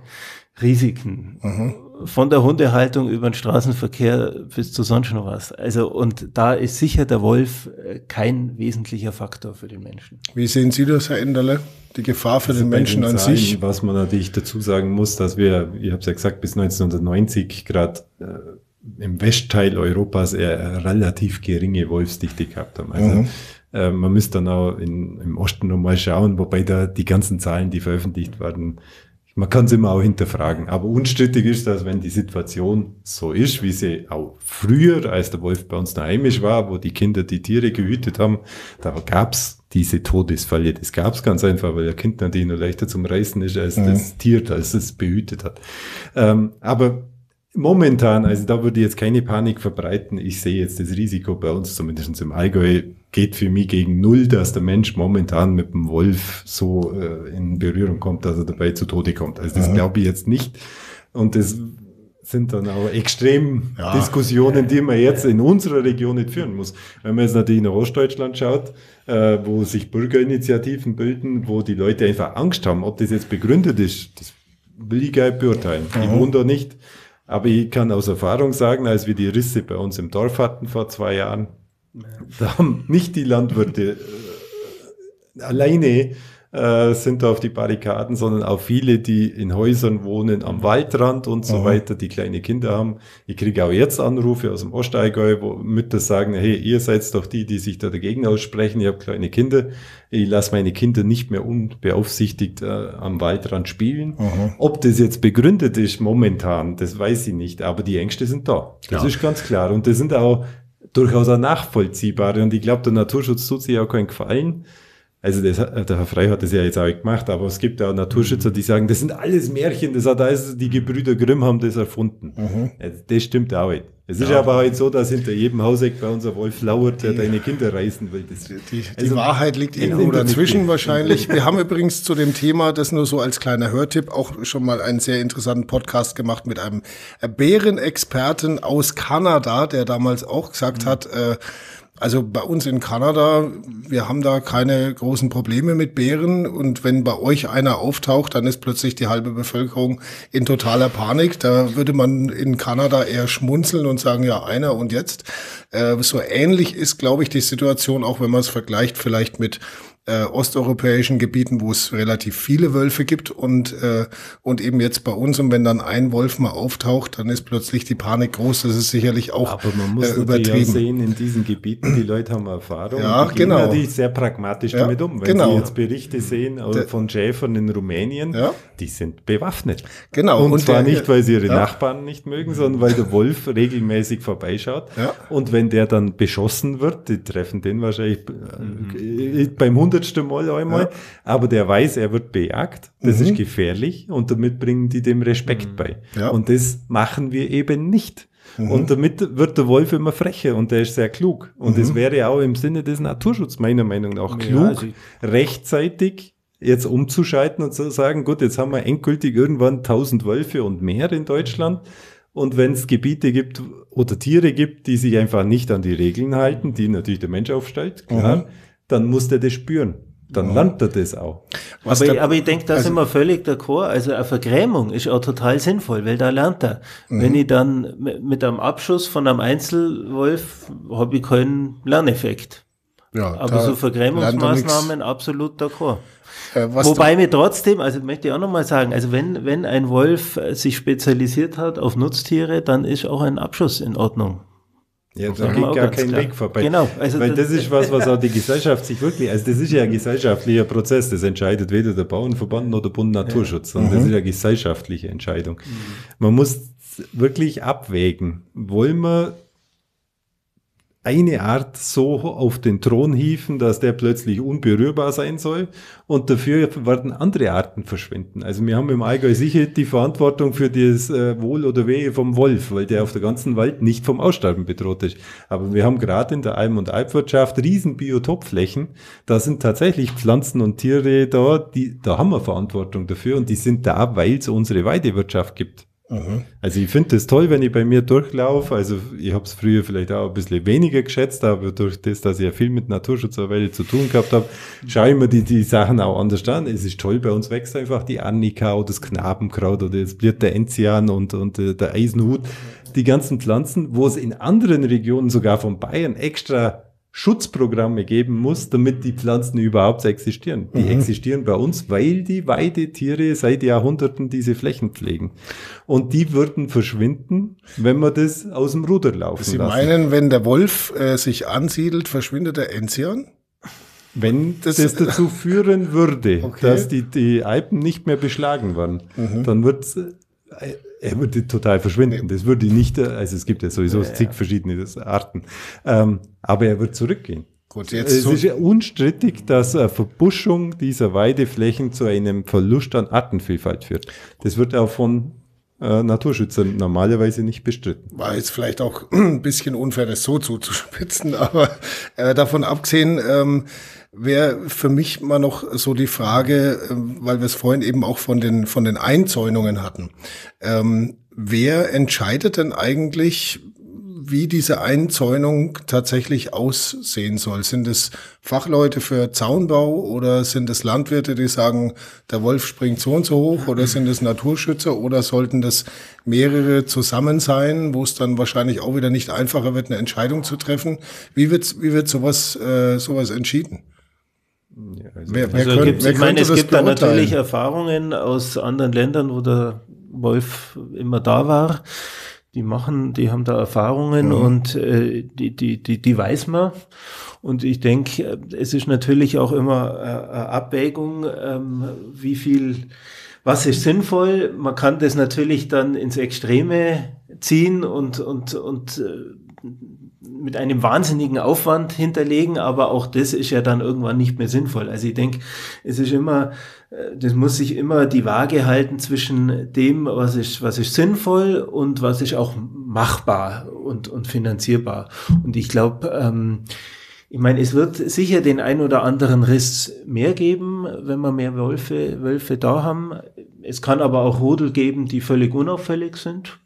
Risiken. Mhm. Von der Hundehaltung über den Straßenverkehr bis zu sonst noch was. Also, und da ist sicher der Wolf äh, kein wesentlicher Faktor für den Menschen. Wie sehen Sie das, Herr Enderle? Die Gefahr für also den Menschen den an Zahlen, sich? Was man natürlich dazu sagen muss, dass wir, ich habe es ja gesagt, bis 1990 gerade äh, im Westteil Europas eher relativ geringe Wolfsdichte gehabt haben. Also mhm. äh, man müsste dann auch in, im Osten nochmal schauen, wobei da die ganzen Zahlen, die veröffentlicht werden, man kann es immer auch hinterfragen. Aber unstrittig ist, dass wenn die Situation so ist, wie sie auch früher, als der Wolf bei uns daheimisch war, wo die Kinder die Tiere gehütet haben, da gab's diese Todesfälle. Das gab's ganz einfach, weil der Kind natürlich nur leichter zum Reißen ist als mhm. das Tier, als es behütet hat. Ähm, aber Momentan, also da würde ich jetzt keine Panik verbreiten. Ich sehe jetzt das Risiko bei uns, zumindest im Allgäu, geht für mich gegen null, dass der Mensch momentan mit dem Wolf so äh, in Berührung kommt, dass er dabei zu Tode kommt. Also das glaube ich jetzt nicht. Und das sind dann auch extrem ja. Diskussionen, die man jetzt in unserer Region nicht führen muss. Wenn man jetzt natürlich nach Ostdeutschland schaut, äh, wo sich Bürgerinitiativen bilden, wo die Leute einfach Angst haben, ob das jetzt begründet ist, das will ich gar nicht beurteilen. Mhm. Ich wohne da nicht. Aber ich kann aus Erfahrung sagen, als wir die Risse bei uns im Dorf hatten vor zwei Jahren, da haben nicht die Landwirte äh, alleine äh, sind da auf die Barrikaden, sondern auch viele, die in Häusern wohnen, am Waldrand und so mhm. weiter, die kleine Kinder haben. Ich kriege auch jetzt Anrufe aus dem Ostallgäu, wo Mütter sagen, hey, ihr seid doch die, die sich da dagegen aussprechen, ich habe kleine Kinder, ich lasse meine Kinder nicht mehr unbeaufsichtigt äh, am Waldrand spielen. Mhm. Ob das jetzt begründet ist momentan, das weiß ich nicht, aber die Ängste sind da. Das ja. ist ganz klar. Und das sind auch durchaus auch nachvollziehbare. Und ich glaube, der Naturschutz tut sich auch keinen Gefallen also das, der Herr Frey hat das ja jetzt auch gemacht, aber es gibt ja auch Naturschützer, die sagen, das sind alles Märchen, das hat alles, die Gebrüder Grimm haben das erfunden. Mhm. Das stimmt auch nicht. Es ist ja. aber halt so, dass hinter jedem Hauseck bei unser Wolf lauert, der deine Kinder reißen will. Das, die, die also, Wahrheit liegt irgendwo dazwischen wahrscheinlich. Wir haben übrigens zu dem Thema, das nur so als kleiner Hörtipp, auch schon mal einen sehr interessanten Podcast gemacht mit einem Bärenexperten aus Kanada, der damals auch gesagt mhm. hat, äh, also bei uns in Kanada, wir haben da keine großen Probleme mit Bären und wenn bei euch einer auftaucht, dann ist plötzlich die halbe Bevölkerung in totaler Panik. Da würde man in Kanada eher schmunzeln und sagen, ja, einer und jetzt. Äh, so ähnlich ist, glaube ich, die Situation, auch wenn man es vergleicht vielleicht mit äh, osteuropäischen Gebieten, wo es relativ viele Wölfe gibt und, äh, und eben jetzt bei uns. Und wenn dann ein Wolf mal auftaucht, dann ist plötzlich die Panik groß. Das ist sicherlich auch Aber man muss äh, übertrieben. sehen, in diesen Gebieten, die Leute haben Erfahrung. Ja, die gehen genau. natürlich sehr pragmatisch Ja, damit um. Wenn genau. Sie jetzt Berichte sehen äh, Der- von Schäfern in Rumänien, Ja. die sind bewaffnet. Genau. Und, Und zwar der- nicht, weil sie ihre ja. Nachbarn nicht mögen, sondern weil der Wolf regelmäßig vorbeischaut. Ja. Und wenn der dann beschossen wird, die treffen den wahrscheinlich äh, beim hundertsten Mal einmal, Ja. aber der weiß, er wird bejagt, das Mhm. ist gefährlich und damit bringen die dem Respekt bei. Ja. Und das machen wir eben nicht. Und damit wird der Wolf immer frecher und der ist sehr klug. Und es wäre auch im Sinne des Naturschutzes meiner Meinung nach Ja, klug, also ich- rechtzeitig jetzt umzuschalten und zu sagen, gut, jetzt haben wir endgültig irgendwann 1000 Wölfe und mehr in Deutschland. Und wenn es Gebiete gibt oder Tiere gibt, die sich einfach nicht an die Regeln halten, die natürlich der Mensch aufstellt, klar, dann muss der das spüren. Dann lernt er das auch. Was aber, der- aber ich denke, da also- sind wir völlig d'accord. Also eine Vergrämung ist auch total sinnvoll, weil da lernt er. Mhm. Wenn ich dann mit einem Abschuss von einem Einzelwolf habe ich keinen Lerneffekt. ja, Aber so er Vergrämungsmaßnahmen absolut d'accord. Äh, Wobei mir trotzdem, also möchte ich auch nochmal sagen, also wenn, wenn ein Wolf sich spezialisiert hat auf Nutztiere, dann ist auch ein Abschuss in Ordnung. Ja, da geht gar kein klar. Weg vorbei. Genau, also Weil das- das ist was, was auch die Gesellschaft sich wirklich, also das ist ja ein gesellschaftlicher Prozess, das entscheidet weder der Bauernverband noch der Bund Naturschutz, sondern das ist ja eine gesellschaftliche Entscheidung. Man muss wirklich abwägen, wollen wir eine Art so auf den Thron hieven, dass der plötzlich unberührbar sein soll und dafür werden andere Arten verschwinden. Also wir haben im Allgäu sicher die Verantwortung für das äh, Wohl oder Wehe vom Wolf, weil der auf der ganzen Welt nicht vom Aussterben bedroht ist. Aber wir haben gerade in der Alm- und Alpwirtschaft riesen Biotopflächen. Da sind tatsächlich Pflanzen und Tiere da, die, da haben wir Verantwortung dafür und die sind da, weil es unsere Weidewirtschaft gibt. Also ich finde das toll, wenn ich bei mir durchlaufe. Also ich habe es früher vielleicht auch ein bisschen weniger geschätzt, aber durch das, dass ich ja viel mit Naturschutz eine Weile zu tun gehabt habe, schaue ich mir die, die Sachen auch anders an. Es ist toll, bei uns wächst einfach die Annika oder das Knabenkraut oder blüht der Enzian und, und äh, der Eisenhut. Die ganzen Pflanzen, wo es in anderen Regionen sogar von Bayern extra Schutzprogramme geben muss, damit die Pflanzen überhaupt existieren. Die existieren bei uns, weil die Weidetiere seit Jahrhunderten diese Flächen pflegen. Und die würden verschwinden, wenn wir das aus dem Ruder laufen Sie lassen. meinen, wenn der Wolf äh, sich ansiedelt, verschwindet der Enzian? wenn das- das, dazu führen würde, Okay. dass die, die Alpen nicht mehr beschlagen werden, dann wird er würde total verschwinden. Das würde nicht, also es gibt ja sowieso zig verschiedene Arten, ähm, aber er wird zurückgehen. Gut, jetzt Es ist ja unstrittig, dass Verbuschung dieser Weideflächen zu einem Verlust an Artenvielfalt führt. Das wird auch von äh, Naturschützern normalerweise nicht bestritten. war jetzt vielleicht auch ein bisschen unfair, das so zuzuspitzen, aber äh, davon abgesehen, ähm, wäre für mich mal noch so die Frage, ähm, weil wir es vorhin eben auch von den, von den Einzäunungen hatten. Ähm, wer entscheidet denn eigentlich, wie diese Einzäunung tatsächlich aussehen soll? Sind es Fachleute für Zaunbau oder sind es Landwirte, die sagen, der Wolf springt so und so hoch oder sind es Naturschützer oder sollten das mehrere zusammen sein, wo es dann wahrscheinlich auch wieder nicht einfacher wird, eine Entscheidung zu treffen? Wie wird, wie wird sowas, äh, sowas entschieden? Wer wer, Also könnt, gibt's, wer ich meine, könnte es gibt da natürlich Erfahrungen aus anderen Ländern, wo der Wolf immer da war. Die machen, die haben da Erfahrungen und äh, die, die, die, die weiß man. Und ich denke, es ist natürlich auch immer äh, eine Abwägung, ähm, wie viel, was ist sinnvoll. Man kann das natürlich dann ins Extreme ziehen und, und, und äh, mit einem wahnsinnigen Aufwand hinterlegen, aber auch das ist ja dann irgendwann nicht mehr sinnvoll. Also ich denke, es ist immer, äh, das muss sich immer die Waage halten zwischen dem, was ist, was ist sinnvoll und was ist auch machbar und, und finanzierbar. Und ich glaube, ähm, ich meine, es wird sicher den ein oder anderen Riss mehr geben, wenn wir mehr Wölfe, Wölfe da haben. Es kann aber auch Rudel geben, die völlig unauffällig sind.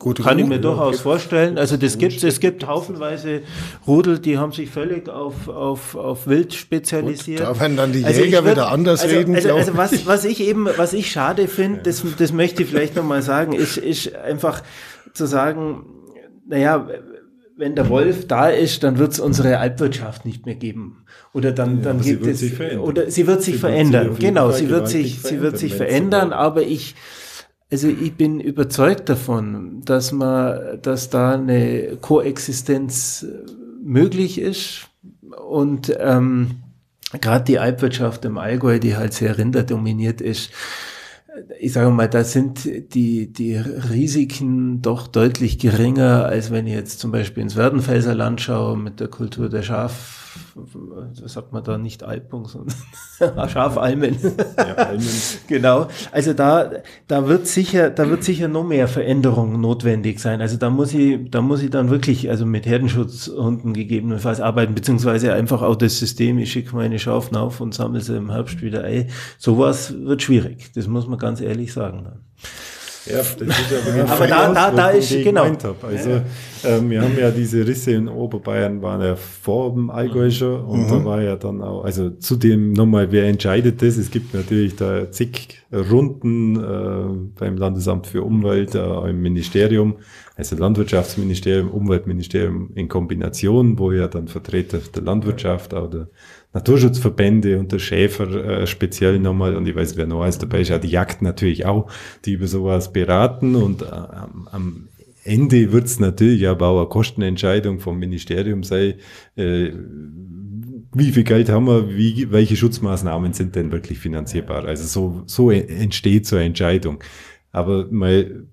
Gute Kann ich mir durchaus vorstellen. Also das gibt es gibt haufenweise Rudel, die haben sich völlig auf, auf, auf Wild spezialisiert. Da werden dann die Also Jäger würd- wieder anders also, reden, Also, also was, was ich eben, was ich schade finde, das, das möchte ich vielleicht nochmal sagen, ist, ist einfach zu sagen, naja, wenn der Wolf da ist, dann wird es unsere Alpwirtschaft nicht mehr geben. Oder dann, ja, dann gibt es, oder sie wird sich sie verändern. Wird sich genau, sie wird sich, sie wird sich verändern, aber ich, also ich bin überzeugt davon, dass man, dass da eine Koexistenz möglich ist. Und ähm, gerade die Alpwirtschaft im Allgäu, die halt sehr rinderdominiert ist, ich sage mal, da sind die, die Risiken doch deutlich geringer, als wenn ich jetzt zum Beispiel ins Werdenfelser Land schaue mit der Kultur der Schaf, sagt man da, nicht Alpung, sondern Schafalmen. Ja, Almen. genau. Also da, da wird sicher, da wird sicher noch mehr Veränderung notwendig sein. Also da muss ich, da muss ich dann wirklich, also mit Herdenschutzhunden gegebenenfalls arbeiten, beziehungsweise einfach auch das System, ich schicke meine Schafen auf und sammle sie im Herbst wieder Ei. Sowas wird schwierig. Das muss man ganz ehrlich sagen. Dann. Ja, das ist ja aber da, da, da ist, genau. Also, ja. ähm, wir haben ja diese Risse in Oberbayern, waren ja vor dem Allgäu schon und mhm. da war ja dann auch, also zudem nochmal, wer entscheidet das? Es gibt natürlich da zig Runden äh, beim Landesamt für Umwelt, äh, im Ministerium, also Landwirtschaftsministerium, Umweltministerium in Kombination, wo ja dann Vertreter der Landwirtschaft oder Naturschutzverbände und der Schäfer äh, speziell nochmal und ich weiß, wer noch alles dabei ist, ja die Jagd natürlich auch, die über sowas beraten und äh, am Ende wird es natürlich aber auch eine Kostenentscheidung vom Ministerium sein, äh, wie viel Geld haben wir, wie, welche Schutzmaßnahmen sind denn wirklich finanzierbar? Also so, so entsteht so eine Entscheidung. Aber mal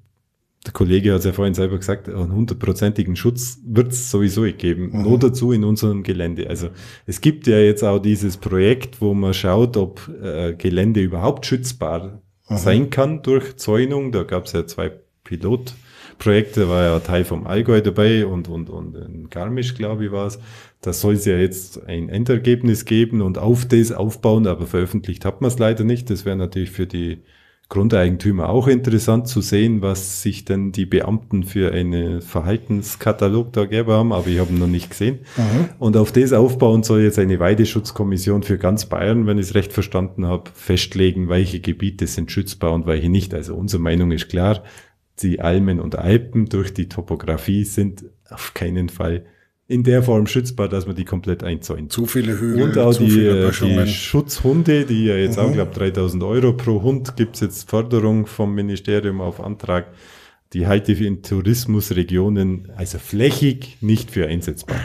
der Kollege hat es ja vorhin selber gesagt, einen hundertprozentigen Schutz wird es sowieso nicht geben. Mhm. Nur dazu in unserem Gelände. Also es gibt ja jetzt auch dieses Projekt, wo man schaut, ob äh, Gelände überhaupt schützbar mhm. sein kann durch Zäunung. Da gab es ja zwei Pilotprojekte, war ja Teil vom Allgäu dabei und, und, und in Garmisch, glaube ich, war es. Da soll es ja jetzt ein Endergebnis geben und auf das aufbauen, aber veröffentlicht hat man es leider nicht. Das wäre natürlich für die Grundeigentümer auch interessant zu sehen, was sich denn die Beamten für einen Verhaltenskatalog da gegeben haben, aber ich habe ihn noch nicht gesehen. Mhm. Und auf das aufbauen soll jetzt eine Weideschutzkommission für ganz Bayern, wenn ich es recht verstanden habe, festlegen, welche Gebiete sind schützbar und welche nicht. Also unsere Meinung ist klar, die Almen und Alpen durch die Topografie sind auf keinen Fall in der Form schützbar, dass man die komplett einzäunt. Zu viele Hügel, Und auch die, äh, die Schutzhunde, die ja jetzt mhm. auch, glaube 3000 Euro pro Hund, gibt's jetzt Förderung vom Ministerium auf Antrag. Die halte ich in Tourismusregionen, also flächig, nicht für einsetzbar.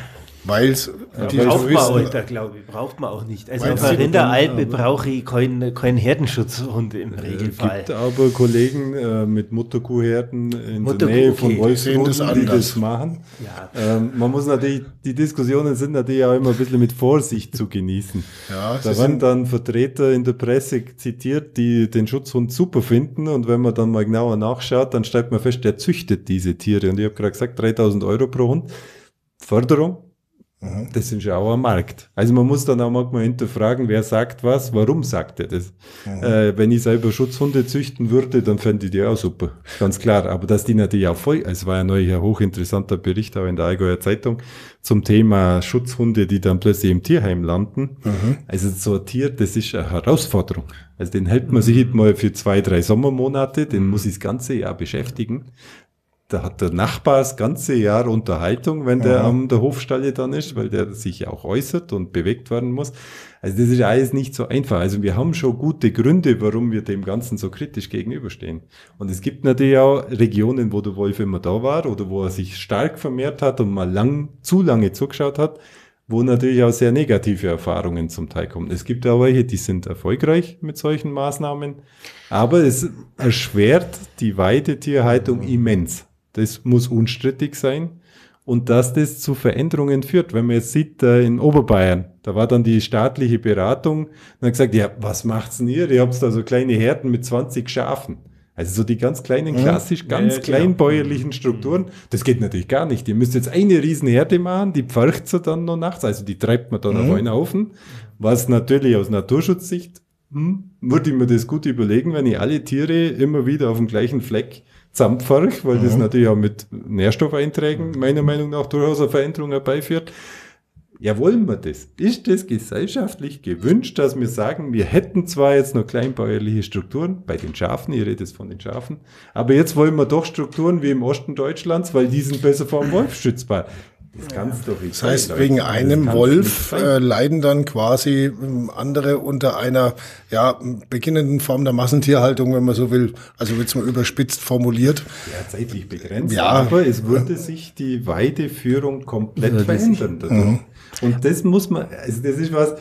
Weil es ja, die braucht man heute, glaube ich, braucht man auch nicht. Also auf in der Alpe brauche ich keinen kein Herdenschutzhund im Regelfall. Es gibt aber Kollegen äh, mit Mutterkuhherden in Mutterkuh, der Nähe von. Wolfsrunden, die das machen. Ja. Ähm, man muss natürlich, die Diskussionen sind natürlich auch immer ein bisschen mit Vorsicht zu genießen. Ja, da werden dann Vertreter in der Presse zitiert, die den Schutzhund super finden und wenn man dann mal genauer nachschaut, dann stellt man fest, der züchtet diese Tiere und ich habe gerade gesagt, 3000 Euro pro Hund. Förderung, Mhm. Das ist ja auch ein Markt. Also man muss dann auch manchmal hinterfragen, wer sagt was, warum sagt er das. Mhm. Äh, wenn ich selber Schutzhunde züchten würde, dann fände ich die auch super. Ganz klar. Aber dass die natürlich auch voll, es war ja neulich ein hochinteressanter Bericht auch in der Allgäuer Zeitung zum Thema Schutzhunde, die dann plötzlich im Tierheim landen. Mhm. Also so ein Tier, das ist eine Herausforderung. Also den hält man sich halt mal für zwei, drei Sommermonate, den muss ich das ganze Jahr beschäftigen. Da hat der Nachbar das ganze Jahr Unterhaltung, wenn der am der Hofstalle dann ist, weil der sich auch äußert und bewegt werden muss. Also das ist alles nicht so einfach. Also wir haben schon gute Gründe, warum wir dem Ganzen so kritisch gegenüberstehen. Und es gibt natürlich auch Regionen, wo der Wolf immer da war oder wo er sich stark vermehrt hat und mal lang, zu lange zugeschaut hat, wo natürlich auch sehr negative Erfahrungen zum Teil kommen. Es gibt auch welche, die sind erfolgreich mit solchen Maßnahmen, aber es erschwert die Weidetierhaltung immens. Das muss unstrittig sein. Und dass das zu Veränderungen führt. Wenn man jetzt sieht, äh, in Oberbayern, da war dann die staatliche Beratung und hat gesagt, ja, was macht's denn ihr? Ihr habt da so kleine Herden mit 20 Schafen. Also so die ganz kleinen, klassisch, ganz ja, ja, kleinbäuerlichen Strukturen, das geht natürlich gar nicht. Ihr müsst jetzt eine riesen Herde machen, die pfercht sie dann noch nachts, also die treibt man dann mhm. auf einen Haufen, was natürlich aus Naturschutzsicht, hm, würde ich mir das gut überlegen, wenn ich alle Tiere immer wieder auf dem gleichen Fleck Zampferch, weil mhm. das natürlich auch mit Nährstoffeinträgen meiner Meinung nach durchaus eine Veränderung herbeiführt. Ja, wollen wir das? Ist das gesellschaftlich gewünscht, dass wir sagen, wir hätten zwar jetzt noch kleinbäuerliche Strukturen, bei den Schafen, ihr redet von den Schafen, aber jetzt wollen wir doch Strukturen wie im Osten Deutschlands, weil die sind besser vor dem Wolf schützbar. Das, kann's doch nicht das heißt, sein, wegen einem Wolf äh, leiden dann quasi ähm, andere unter einer ja, beginnenden Form der Massentierhaltung, wenn man so will. Also wird es mal überspitzt formuliert. Ja, zeitlich begrenzt. Ja. Aber es würde sich die Weideführung komplett verändern. Mhm. Und das muss man, also das ist was,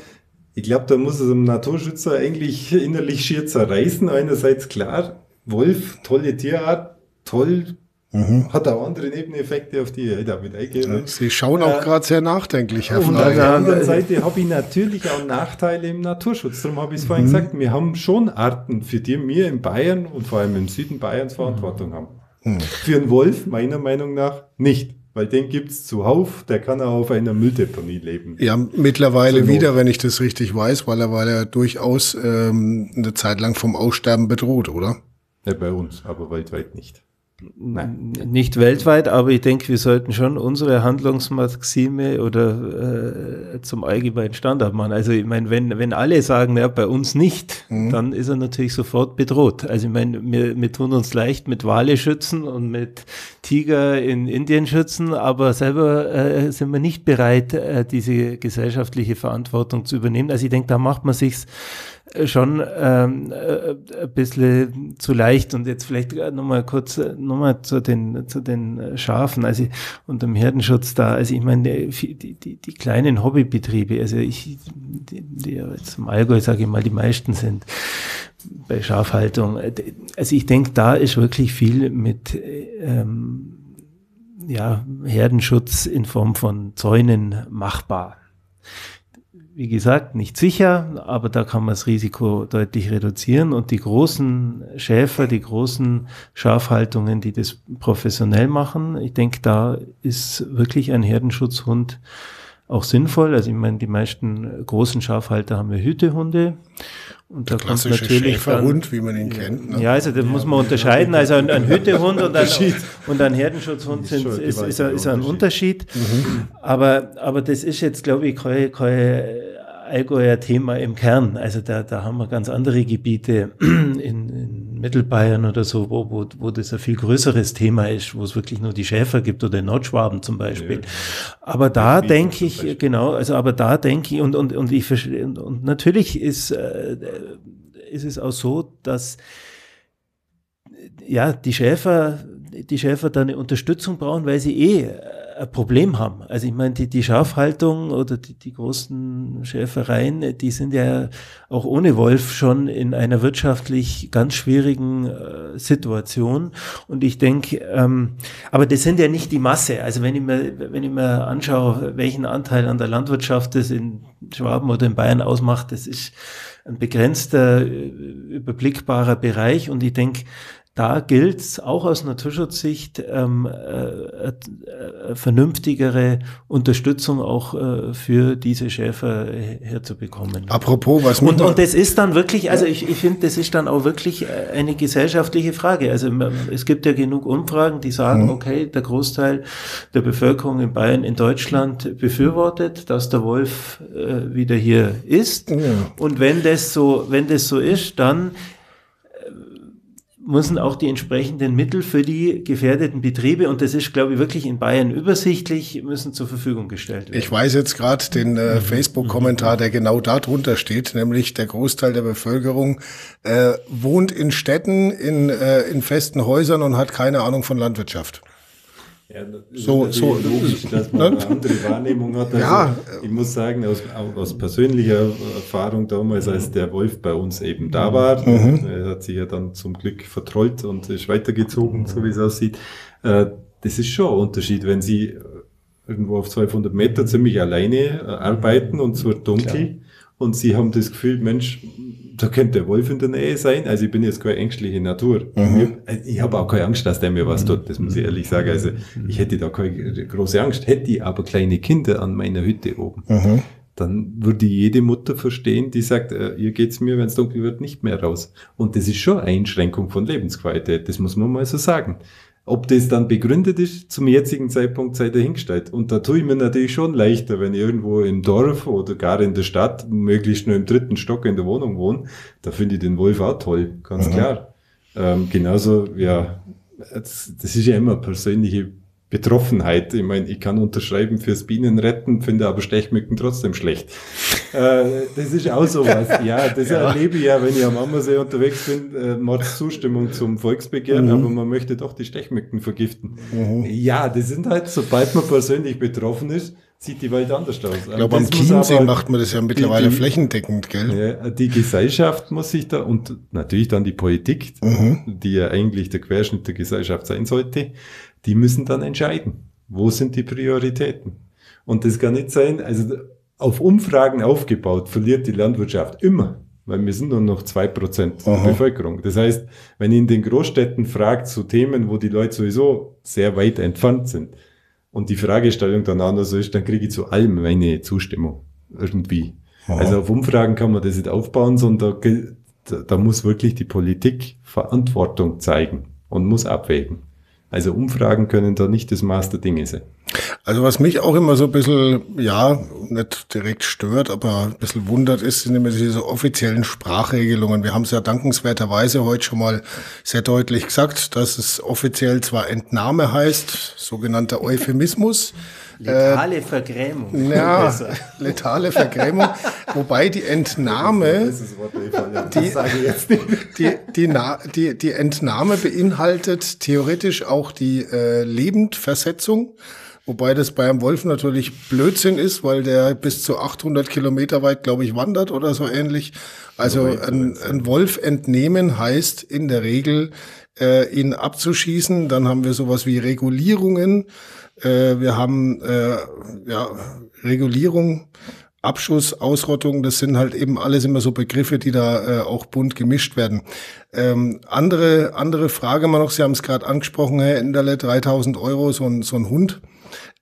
ich glaube, da muss es einem Naturschützer eigentlich innerlich schier zerreißen. Einerseits klar, Wolf, tolle Tierart, toll, Mhm. Hat auch andere Nebeneffekte, auf die ich damit eingehe. Ja, Sie schauen auch äh, gerade sehr nachdenklich, Herr Und auf der anderen Seite habe ich natürlich auch Nachteile im Naturschutz. Darum habe ich es vorhin mhm. gesagt, wir haben schon Arten, für die wir in Bayern und vor allem im Süden Bayerns Verantwortung haben. Mhm. Für einen Wolf, meiner Meinung nach, nicht. Weil den gibt's zuhauf, der kann auch auf einer Mülldeponie leben. Ja, mittlerweile wieder, wenn ich das richtig weiß, weil er, weil er durchaus ähm, eine Zeit lang vom Aussterben bedroht, oder? Ja, bei uns, aber weltweit nicht. Nein. Nicht weltweit, aber ich denke, wir sollten schon unsere Handlungsmaxime oder äh, zum allgemeinen Standard machen. Also ich meine, wenn, wenn alle sagen, ja, bei uns nicht, mhm. dann ist er natürlich sofort bedroht. Also ich meine, wir, wir tun uns leicht mit Wale schützen und mit Tiger in Indien schützen, aber selber äh, sind wir nicht bereit, äh, diese gesellschaftliche Verantwortung zu übernehmen. Also ich denke, da macht man sich's schon ähm, äh, ein bisschen zu leicht. Und jetzt vielleicht nochmal kurz nochmal zu den, zu den Schafen, also und dem Herdenschutz da. Also ich meine, die, die, die kleinen Hobbybetriebe, also ich, die, die jetzt im Allgäu, sage ich mal, die meisten sind bei Schafhaltung. Also ich denke, da ist wirklich viel mit ähm, ja, Herdenschutz in Form von Zäunen machbar wie gesagt, nicht sicher, aber da kann man das Risiko deutlich reduzieren. Und die großen Schäfer, die großen Schafhaltungen, die das professionell machen, ich denke, da ist wirklich ein Herdenschutzhund auch sinnvoll. Also ich meine, die meisten großen Schafhalter haben ja Hütehunde. Und da kommt natürlich Schäferhund, dann, wie man ihn kennt. Ne? Ja, also da muss man unterscheiden. Also ein, ein Hütehund und ein, und ein Herdenschutzhund sind, ist, ist, ist, ein Unterschied. Mhm. Aber, aber das ist jetzt, glaube ich, kein, kein Allgäuer Thema im Kern. Also da, da haben wir ganz andere Gebiete in Mittelbayern oder so, wo, wo, wo das ein viel größeres Thema ist, wo es wirklich nur die Schäfer gibt oder in Nordschwaben zum Beispiel. Ja. Aber da denke ich, genau, also aber da denke ich, und, und, und ich und, und natürlich ist, äh, ist es auch so, dass ja, die Schäfer, die Schäfer da eine Unterstützung brauchen, weil sie eh ein Problem haben. Also ich meine, die, die Schafhaltung oder die, die großen Schäfereien, die sind ja auch ohne Wolf schon in einer wirtschaftlich ganz schwierigen äh, Situation. Und ich denke, ähm, aber das sind ja nicht die Masse. Also wenn ich mir, wenn ich mir anschaue, welchen Anteil an der Landwirtschaft das in Schwaben oder in Bayern ausmacht, das ist ein begrenzter, äh, überblickbarer Bereich. Und ich denke, da gilt es auch aus Naturschutzsicht ähm, äh, äh, vernünftigere Unterstützung auch äh, für diese Schäfer herzubekommen. Apropos, was und, und das ist dann wirklich, also ich, ich finde, das ist dann auch wirklich eine gesellschaftliche Frage. Also es gibt ja genug Umfragen, die sagen, mhm. okay, der Großteil der Bevölkerung in Bayern, in Deutschland befürwortet, dass der Wolf äh, wieder hier ist. Ja. Und wenn das so, wenn das so ist, dann müssen auch die entsprechenden Mittel für die gefährdeten Betriebe, und das ist, glaube ich, wirklich in Bayern übersichtlich, müssen zur Verfügung gestellt werden. Ich weiß jetzt gerade den äh, mhm. Facebook-Kommentar, der genau da drunter steht, nämlich der Großteil der Bevölkerung äh, wohnt in Städten, in, äh, in festen Häusern und hat keine Ahnung von Landwirtschaft. Ja, so, so logisch, dass man eine andere Wahrnehmung hat. Also ja. Ich muss sagen, aus, aus, persönlicher Erfahrung damals, als der Wolf bei uns eben da war, mhm. er hat sich ja dann zum Glück vertrollt und ist weitergezogen, so wie es aussieht. Äh, das ist schon ein Unterschied, wenn Sie irgendwo auf 1200 Meter ziemlich alleine äh, arbeiten und es wird dunkel Klar. und Sie haben das Gefühl, Mensch, da könnte der Wolf in der Nähe sein. Also ich bin jetzt keine ängstliche Natur. Mhm. Ich habe auch keine Angst, dass der mir was tut, das muss ich ehrlich sagen. Also ich hätte da keine große Angst. Hätte ich aber kleine Kinder an meiner Hütte oben, mhm. dann würde jede Mutter verstehen, die sagt, äh, ihr geht's mir, wenn es dunkel wird, nicht mehr raus. Und das ist schon eine Einschränkung von Lebensqualität, das muss man mal so sagen. Ob das dann begründet ist, zum jetzigen Zeitpunkt sei dahingestellt. Und da tue ich mir natürlich schon leichter, wenn ich irgendwo im Dorf oder gar in der Stadt, möglichst nur im dritten Stock in der Wohnung wohne, da finde ich den Wolf auch toll, ganz mhm. klar. Ähm, genauso, ja, das ist ja immer persönliche Betroffenheit. Ich meine, ich kann unterschreiben fürs Bienenretten, finde aber Stechmücken trotzdem schlecht. äh, das ist auch sowas. Ja, das ja. erlebe ich ja, wenn ich am Ammersee unterwegs bin, äh, Mords Zustimmung zum Volksbegehren, mhm. aber man möchte doch die Stechmücken vergiften. Mhm. Ja, das sind halt, sobald man persönlich betroffen ist, sieht die Welt anders aus. Ich glaube, am Chiemsee macht man das ja mittlerweile die, flächendeckend, gell? Ja, die Gesellschaft muss sich da, und natürlich dann die Politik, mhm. die ja eigentlich der Querschnitt der Gesellschaft sein sollte, die müssen dann entscheiden, wo sind die Prioritäten. Und das kann nicht sein, also auf Umfragen aufgebaut verliert die Landwirtschaft immer, weil wir sind nur noch zwei Prozent der Bevölkerung. Das heißt, wenn ihr in den Großstädten fragt zu Themen, wo die Leute sowieso sehr weit entfernt sind und die Fragestellung dann anders ist, dann kriege ich zu allem meine Zustimmung irgendwie. Aha. Also auf Umfragen kann man das nicht aufbauen, sondern da, da muss wirklich die Politik Verantwortung zeigen und muss abwägen. Also Umfragen können da nicht das Maß der Dinge sein. Also was mich auch immer so ein bisschen, ja, nicht direkt stört, aber ein bisschen wundert ist, sind immer diese offiziellen Sprachregelungen. Wir haben es ja dankenswerterweise heute schon mal sehr deutlich gesagt, dass es offiziell zwar Entnahme heißt, sogenannter Euphemismus, Letale äh, Vergrämung. Ja, letale Vergrämung. Wobei die Entnahme, die, die, die, die, die Entnahme beinhaltet theoretisch auch die äh, Lebendversetzung. Wobei das bei einem Wolf natürlich Blödsinn ist, weil der bis zu 800 Kilometer weit, glaube ich, wandert oder so ähnlich. Also ein, ein Wolf entnehmen heißt in der Regel, äh, ihn abzuschießen. Dann haben wir sowas wie Regulierungen. Äh, wir haben äh, ja, Regulierung, Abschuss, Ausrottung, das sind halt eben alles immer so Begriffe, die da äh, auch bunt gemischt werden. Ähm, andere, andere Frage mal noch, Sie haben es gerade angesprochen, Herr Enderle, 3000 Euro, so ein, so ein Hund.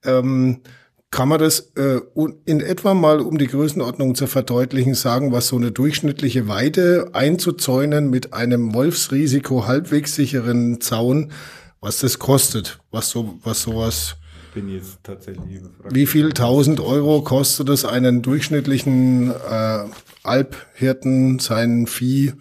Ähm, kann man das äh, in etwa mal, um die Größenordnung zu verdeutlichen, sagen, was so eine durchschnittliche Weide einzuzäunen mit einem Wolfsrisiko halbwegs sicheren Zaun, was das kostet, was so, was sowas bin jetzt tatsächlich überfragt. Wie viel tausend Euro kostet es einen durchschnittlichen äh, Alphirten, sein Vieh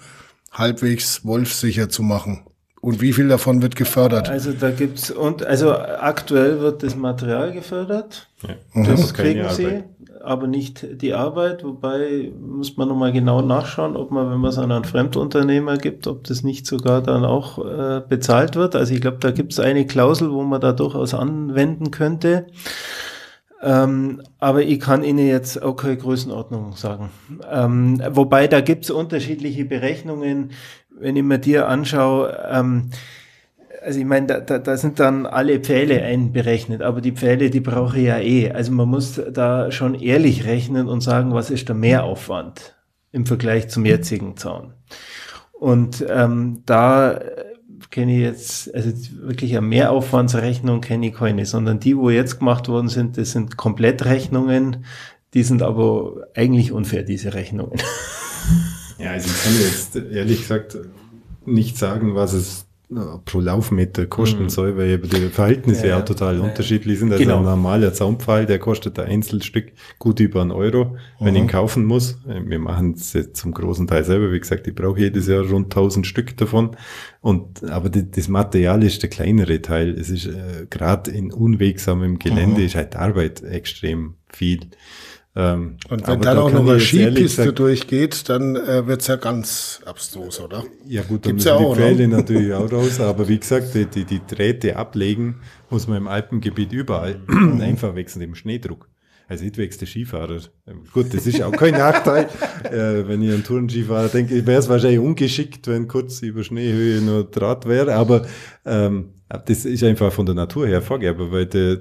halbwegs wolfsicher zu machen? Und wie viel davon wird gefördert? Also da gibt's und also aktuell wird das Material gefördert. Ja, das kriegen sie aber nicht die Arbeit, wobei muss man nochmal genau nachschauen, ob man, wenn man es an einen Fremdunternehmer gibt, ob das nicht sogar dann auch äh, bezahlt wird. Also ich glaube, da gibt es eine Klausel, wo man da durchaus anwenden könnte. Ähm, aber ich kann Ihnen jetzt auch keine Größenordnung sagen. Ähm, wobei da gibt es unterschiedliche Berechnungen. Wenn ich mir dir anschaue, ähm, also ich meine, da, da, da sind dann alle Pfähle einberechnet, aber die Pfähle, die brauche ich ja eh. Also man muss da schon ehrlich rechnen und sagen, was ist der Mehraufwand im Vergleich zum jetzigen Zaun. Und ähm, da kenne ich jetzt, also wirklich eine Mehraufwandsrechnung kenne ich keine, sondern die, wo jetzt gemacht worden sind, das sind Komplettrechnungen, die sind aber eigentlich unfair, diese Rechnungen. Ja, also ich kann jetzt ehrlich gesagt nicht sagen, was es pro Laufmeter kosten mhm. soll, weil die Verhältnisse ja, ja total ja. unterschiedlich sind. Also genau. ein normaler Zaunpfahl, der kostet ein Einzelstück gut über einen Euro, wenn mhm. ich ihn kaufen muss. Wir machen es jetzt zum großen Teil selber. Wie gesagt, ich brauche jedes Jahr rund 1000 Stück davon. Und, aber die, das Material ist der kleinere Teil. Es ist äh, gerade in unwegsamem Gelände mhm. ist halt Arbeit extrem viel. Ähm, und wenn dann da auch noch eine Skipiste durchgeht, dann äh, wird's ja ganz abstrus, oder? Ja gut, dann Gibt's müssen ja auch, die Pfähle ne? natürlich auch raus, aber wie gesagt, die, die, die Drähte ablegen muss man im Alpengebiet überall einfach wechseln, im Schneedruck. Also ich wächst der Skifahrer. Gut, das ist auch kein Nachteil. äh, wenn ich an Tourenskifahrer denke, wäre es wahrscheinlich ungeschickt, wenn kurz über Schneehöhe nur Draht wäre, aber ähm, das ist einfach von der Natur her vorgegeben, weil der,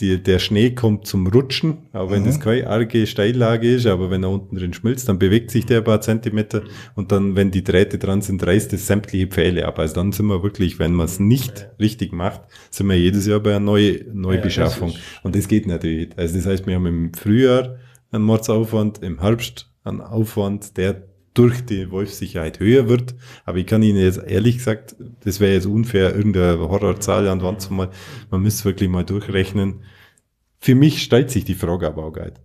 die, der Schnee kommt zum Rutschen, auch wenn mhm. das keine arge Steillage ist, aber wenn er unten drin schmilzt, dann bewegt sich der ein paar Zentimeter und dann, wenn die Drähte dran sind, reißt es sämtliche Pfähle ab. Also dann sind wir wirklich, wenn man es nicht richtig macht, sind wir jedes Jahr bei einer Neu Neubeschaffung. Ja, und das geht natürlich. Also das heißt, wir haben im Frühjahr einen Mordsaufwand, im Herbst einen Aufwand, der durch die Wolfssicherheit höher wird. Aber ich kann Ihnen jetzt ehrlich gesagt, das wäre jetzt unfair, irgendeine Horrorzahl an Wand zu mal. Man müsste wirklich mal durchrechnen. Für mich stellt sich die Frage aber auch nicht.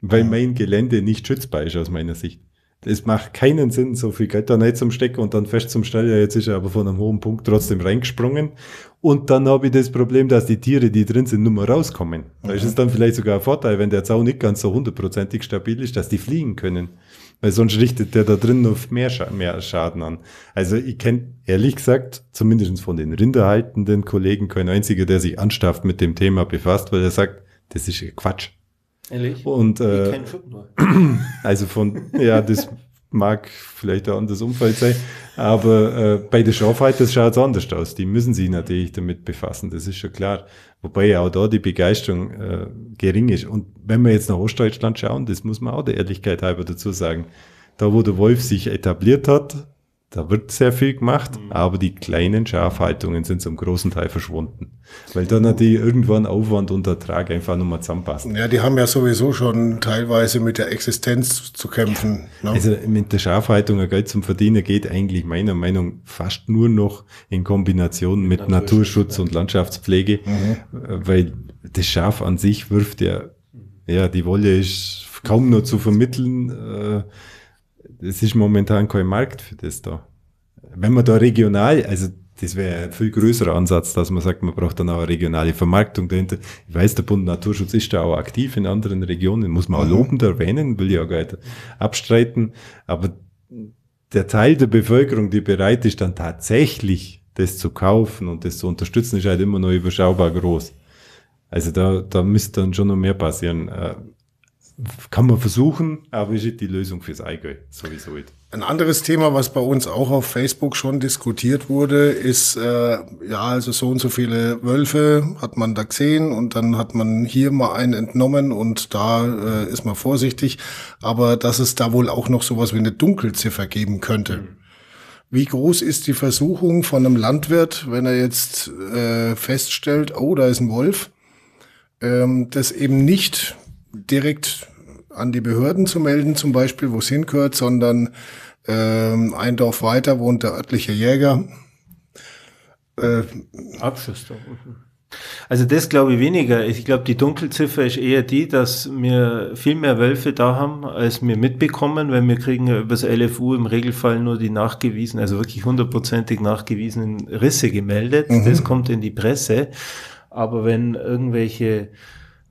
Weil mein Gelände nicht schützbar ist aus meiner Sicht. es macht keinen Sinn, so viel Geld da nicht zum Stecken und dann fest zum Stall. Ja, jetzt ist er aber von einem hohen Punkt trotzdem reingesprungen. Und dann habe ich das Problem, dass die Tiere, die drin sind, nur mal rauskommen. Da ist es dann vielleicht sogar ein Vorteil, wenn der Zaun nicht ganz so hundertprozentig stabil ist, dass die fliegen können. Weil sonst richtet der da drin noch mehr, Scha mehr Schaden an. Also ich kenne ehrlich gesagt, zumindest von den rinderhaltenden Kollegen, kein einziger, der sich anstafft mit dem Thema befasst, weil er sagt, das ist Quatsch. Ehrlich? Und, äh, also von, ja, das mag vielleicht ein anderes Umfeld sein, aber äh, bei der Schafhalter schaut es anders aus. Die müssen sich natürlich damit befassen, das ist schon klar. Wobei auch da die Begeisterung äh, gering ist. Und wenn wir jetzt nach Ostdeutschland schauen, das muss man auch der Ehrlichkeit halber dazu sagen, da wo der Wolf sich etabliert hat, da wird sehr viel gemacht, mhm. aber die kleinen Schafhaltungen sind zum großen Teil verschwunden. Weil dann natürlich irgendwann Aufwand und Ertrag einfach nur mal zusammenpassen. Ja, die haben ja sowieso schon teilweise mit der Existenz zu kämpfen. Ne? Also mit der Schafhaltung ein Geld zum Verdienen geht eigentlich meiner Meinung nach fast nur noch in Kombination mit Naturschutz, Naturschutz und Landschaftspflege, mhm. weil das Schaf an sich wirft ja, ja, die Wolle ist kaum nur zu vermitteln. Äh, es ist momentan kein Markt für das da. Wenn man da regional, also das wäre ein viel größerer Ansatz, dass man sagt, man braucht dann auch eine regionale Vermarktung dahinter. Ich weiß, der Bund Naturschutz ist da auch aktiv in anderen Regionen, muss man auch mhm. lobend erwähnen, will ich auch gar nicht abstreiten. Aber der Teil der Bevölkerung, die bereit ist, dann tatsächlich das zu kaufen und das zu unterstützen, ist halt immer noch überschaubar groß. Also da, da müsste dann schon noch mehr passieren. Kann man versuchen, aber ist die Lösung fürs Allgäu, sowieso nicht. Ein anderes Thema, was bei uns auch auf Facebook schon diskutiert wurde, ist, äh, ja, also so und so viele Wölfe hat man da gesehen und dann hat man hier mal einen entnommen und da äh, ist man vorsichtig, aber dass es da wohl auch noch sowas wie eine Dunkelziffer geben könnte. Mhm. Wie groß ist die Versuchung von einem Landwirt, wenn er jetzt äh, feststellt, oh, da ist ein Wolf, ähm, das eben nicht direkt an die Behörden zu melden, zum Beispiel, wo es hingehört, sondern ähm, ein Dorf weiter wohnt der örtliche Jäger. Äh, Abschuss. Also das glaube ich weniger. Ich glaube, die Dunkelziffer ist eher die, dass wir viel mehr Wölfe da haben, als wir mitbekommen, weil wir kriegen ja übers LFU im Regelfall nur die nachgewiesenen, also wirklich hundertprozentig nachgewiesenen Risse gemeldet. Mhm. Das kommt in die Presse. Aber wenn irgendwelche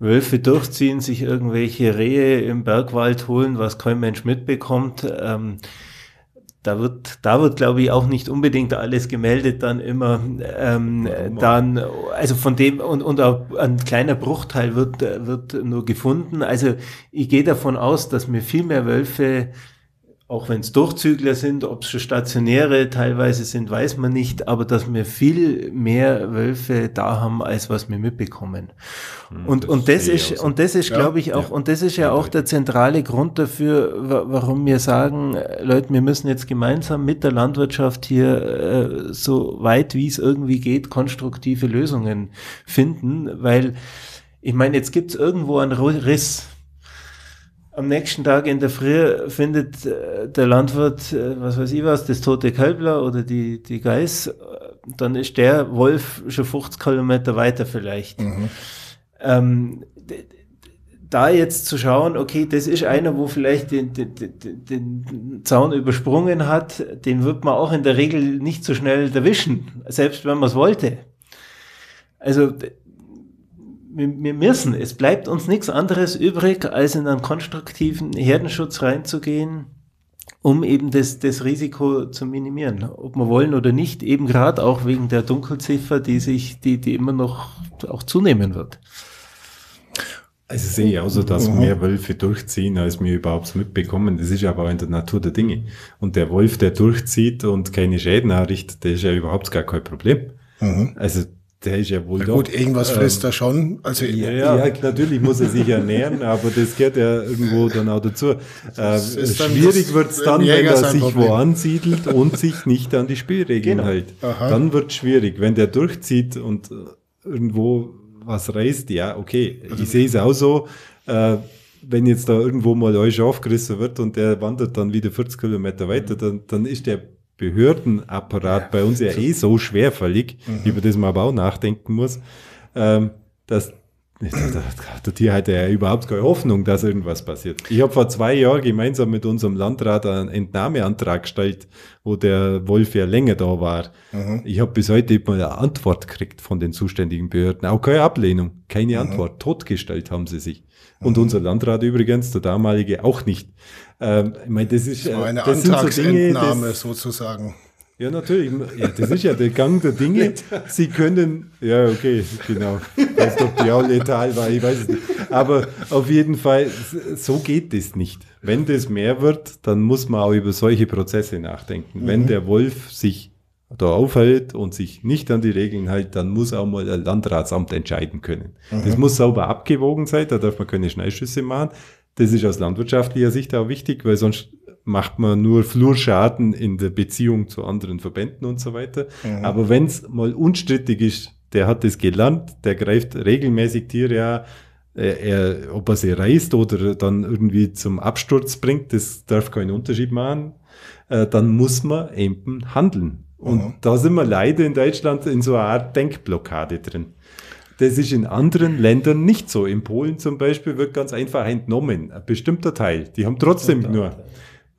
Wölfe durchziehen, sich irgendwelche Rehe im Bergwald holen, was kein Mensch mitbekommt. Ähm, da wird, da wird, glaube ich, auch nicht unbedingt alles gemeldet, dann immer, ähm, dann, also von dem, und, und auch ein kleiner Bruchteil wird, wird nur gefunden. Also ich gehe davon aus, dass wir viel mehr Wölfe auch wenn es Durchzügler sind, ob es schon stationäre teilweise sind, weiß man nicht, aber dass wir viel mehr Wölfe da haben, als was wir mitbekommen. Hm, und, das und das ist, und das ist, ja, glaube ich, auch, ja. und das ist ja auch der zentrale Grund dafür, warum wir sagen, Leute, wir müssen jetzt gemeinsam mit der Landwirtschaft hier äh, so weit wie es irgendwie geht, konstruktive Lösungen finden, weil ich meine, jetzt gibt es irgendwo einen Riss am nächsten Tag in der Früh findet äh, der Landwirt, äh, was weiß ich was, das tote Kälbler oder die, die Geiß, dann ist der Wolf schon 50 Kilometer weiter vielleicht. Mhm. Ähm, da jetzt zu schauen, okay, das ist einer, wo vielleicht den, den, den, den Zaun übersprungen hat, den wird man auch in der Regel nicht so schnell erwischen, selbst wenn man es wollte. Also wir, müssen, es bleibt uns nichts anderes übrig, als in einen konstruktiven Herdenschutz reinzugehen, um eben das, das Risiko zu minimieren. Ob wir wollen oder nicht, eben gerade auch wegen der Dunkelziffer, die sich, die, die immer noch auch zunehmen wird. Also sehe ich auch so, dass mhm. mehr Wölfe durchziehen, als wir überhaupt mitbekommen. Das ist aber auch in der Natur der Dinge. Und der Wolf, der durchzieht und keine Schäden errichtet, der ist ja überhaupt gar kein Problem. Mhm. Also der ist ja wohl Na gut, irgendwas ähm, frisst er schon. Also, ja, ja. ja, natürlich muss er sich ernähren, aber das gehört ja irgendwo dann auch dazu. Äh, schwierig wird es dann, wenn er sich Problem. wo ansiedelt und sich nicht an die Spielregeln genau. hält. Aha. Dann wird es schwierig. Wenn der durchzieht und äh, irgendwo was reißt, ja, okay. Ich sehe es auch so. Äh, wenn jetzt da irgendwo mal euch aufgerissen wird und der wandert dann wieder 40 Kilometer weiter, dann, dann ist der Behördenapparat ja. bei uns ja eh so schwerfällig, mhm. über das man aber auch nachdenken muss, ähm, dass der Tier hatte ja überhaupt keine Hoffnung, dass irgendwas passiert. Ich habe vor zwei Jahren gemeinsam mit unserem Landrat einen Entnahmeantrag gestellt, wo der Wolf ja länger da war. Mhm. Ich habe bis heute mal eine Antwort gekriegt von den zuständigen Behörden. Auch keine Ablehnung, keine mhm. Antwort. Totgestellt haben sie sich. Und mhm. unser Landrat übrigens, der damalige, auch nicht. Ähm, ich meine, das ist das war eine das Antragsentnahme so Dinge, sozusagen. Ja, natürlich. Ja, das ist ja der Gang der Dinge. Sie können, ja, okay, genau. Weiß doch, die auch letal war, ich weiß es nicht. Aber auf jeden Fall, so geht das nicht. Wenn das mehr wird, dann muss man auch über solche Prozesse nachdenken. Mhm. Wenn der Wolf sich da aufhält und sich nicht an die Regeln hält, dann muss auch mal ein Landratsamt entscheiden können. Mhm. Das muss sauber abgewogen sein, da darf man keine Schnellschüsse machen. Das ist aus landwirtschaftlicher Sicht auch wichtig, weil sonst macht man nur Flurschaden in der Beziehung zu anderen Verbänden und so weiter. Mhm. Aber wenn es mal unstrittig ist, der hat das gelernt, der greift regelmäßig Tiere an, er, ob er sie reißt oder dann irgendwie zum Absturz bringt, das darf keinen Unterschied machen, äh, dann muss man eben handeln. Und mhm. da sind wir leider in Deutschland in so einer Art Denkblockade drin. Das ist in anderen Ländern nicht so. In Polen zum Beispiel wird ganz einfach entnommen, ein bestimmter Teil. Die haben trotzdem nur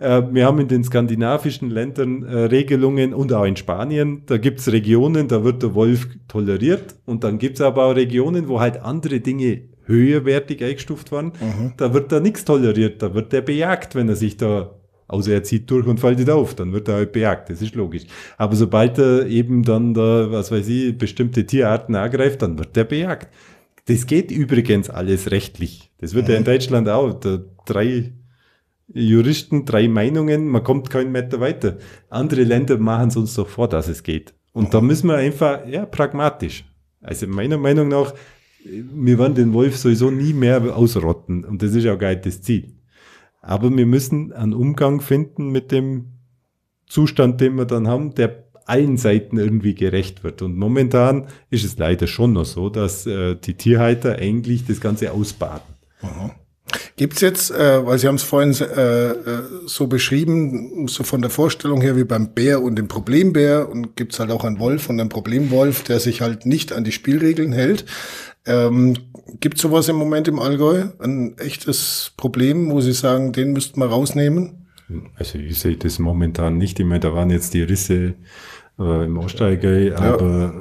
äh, wir haben in den skandinavischen Ländern äh, Regelungen und auch in Spanien, da gibt es Regionen, da wird der Wolf toleriert und dann gibt es aber auch Regionen, wo halt andere Dinge höherwertig eingestuft waren. Mhm. Da wird da nichts toleriert, da wird der bejagt, wenn er sich da, außer er zieht durch und faltet auf, dann wird er halt bejagt, das ist logisch. Aber sobald er eben dann da, was weiß ich, bestimmte Tierarten angreift, dann wird der bejagt. Das geht übrigens alles rechtlich. Das wird mhm. ja in mhm. Deutschland auch. Da drei Juristen drei Meinungen, man kommt keinen Meter weiter. Andere Länder machen es uns doch vor, dass es geht. Und da müssen wir einfach, ja, pragmatisch. Also meiner Meinung nach, wir werden den Wolf sowieso nie mehr ausrotten. Und das ist ja auch gar nicht das Ziel. Aber wir müssen einen Umgang finden mit dem Zustand, den wir dann haben, der allen Seiten irgendwie gerecht wird. Und momentan ist es leider schon noch so, dass äh, die Tierhalter eigentlich das Ganze ausbaden. Aha. Gibt's jetzt, äh, weil Sie haben es vorhin äh, äh, so beschrieben, so von der Vorstellung her wie beim Bär und dem Problembär und gibt's halt auch einen Wolf und einen Problemwolf, der sich halt nicht an die Spielregeln hält. Ähm, Gibt sowas im Moment im Allgäu? Ein echtes Problem, wo Sie sagen, den müssten wir rausnehmen? Also ich sehe das momentan nicht. Ich meine, da waren jetzt die Risse äh, im Ostallgäu, aber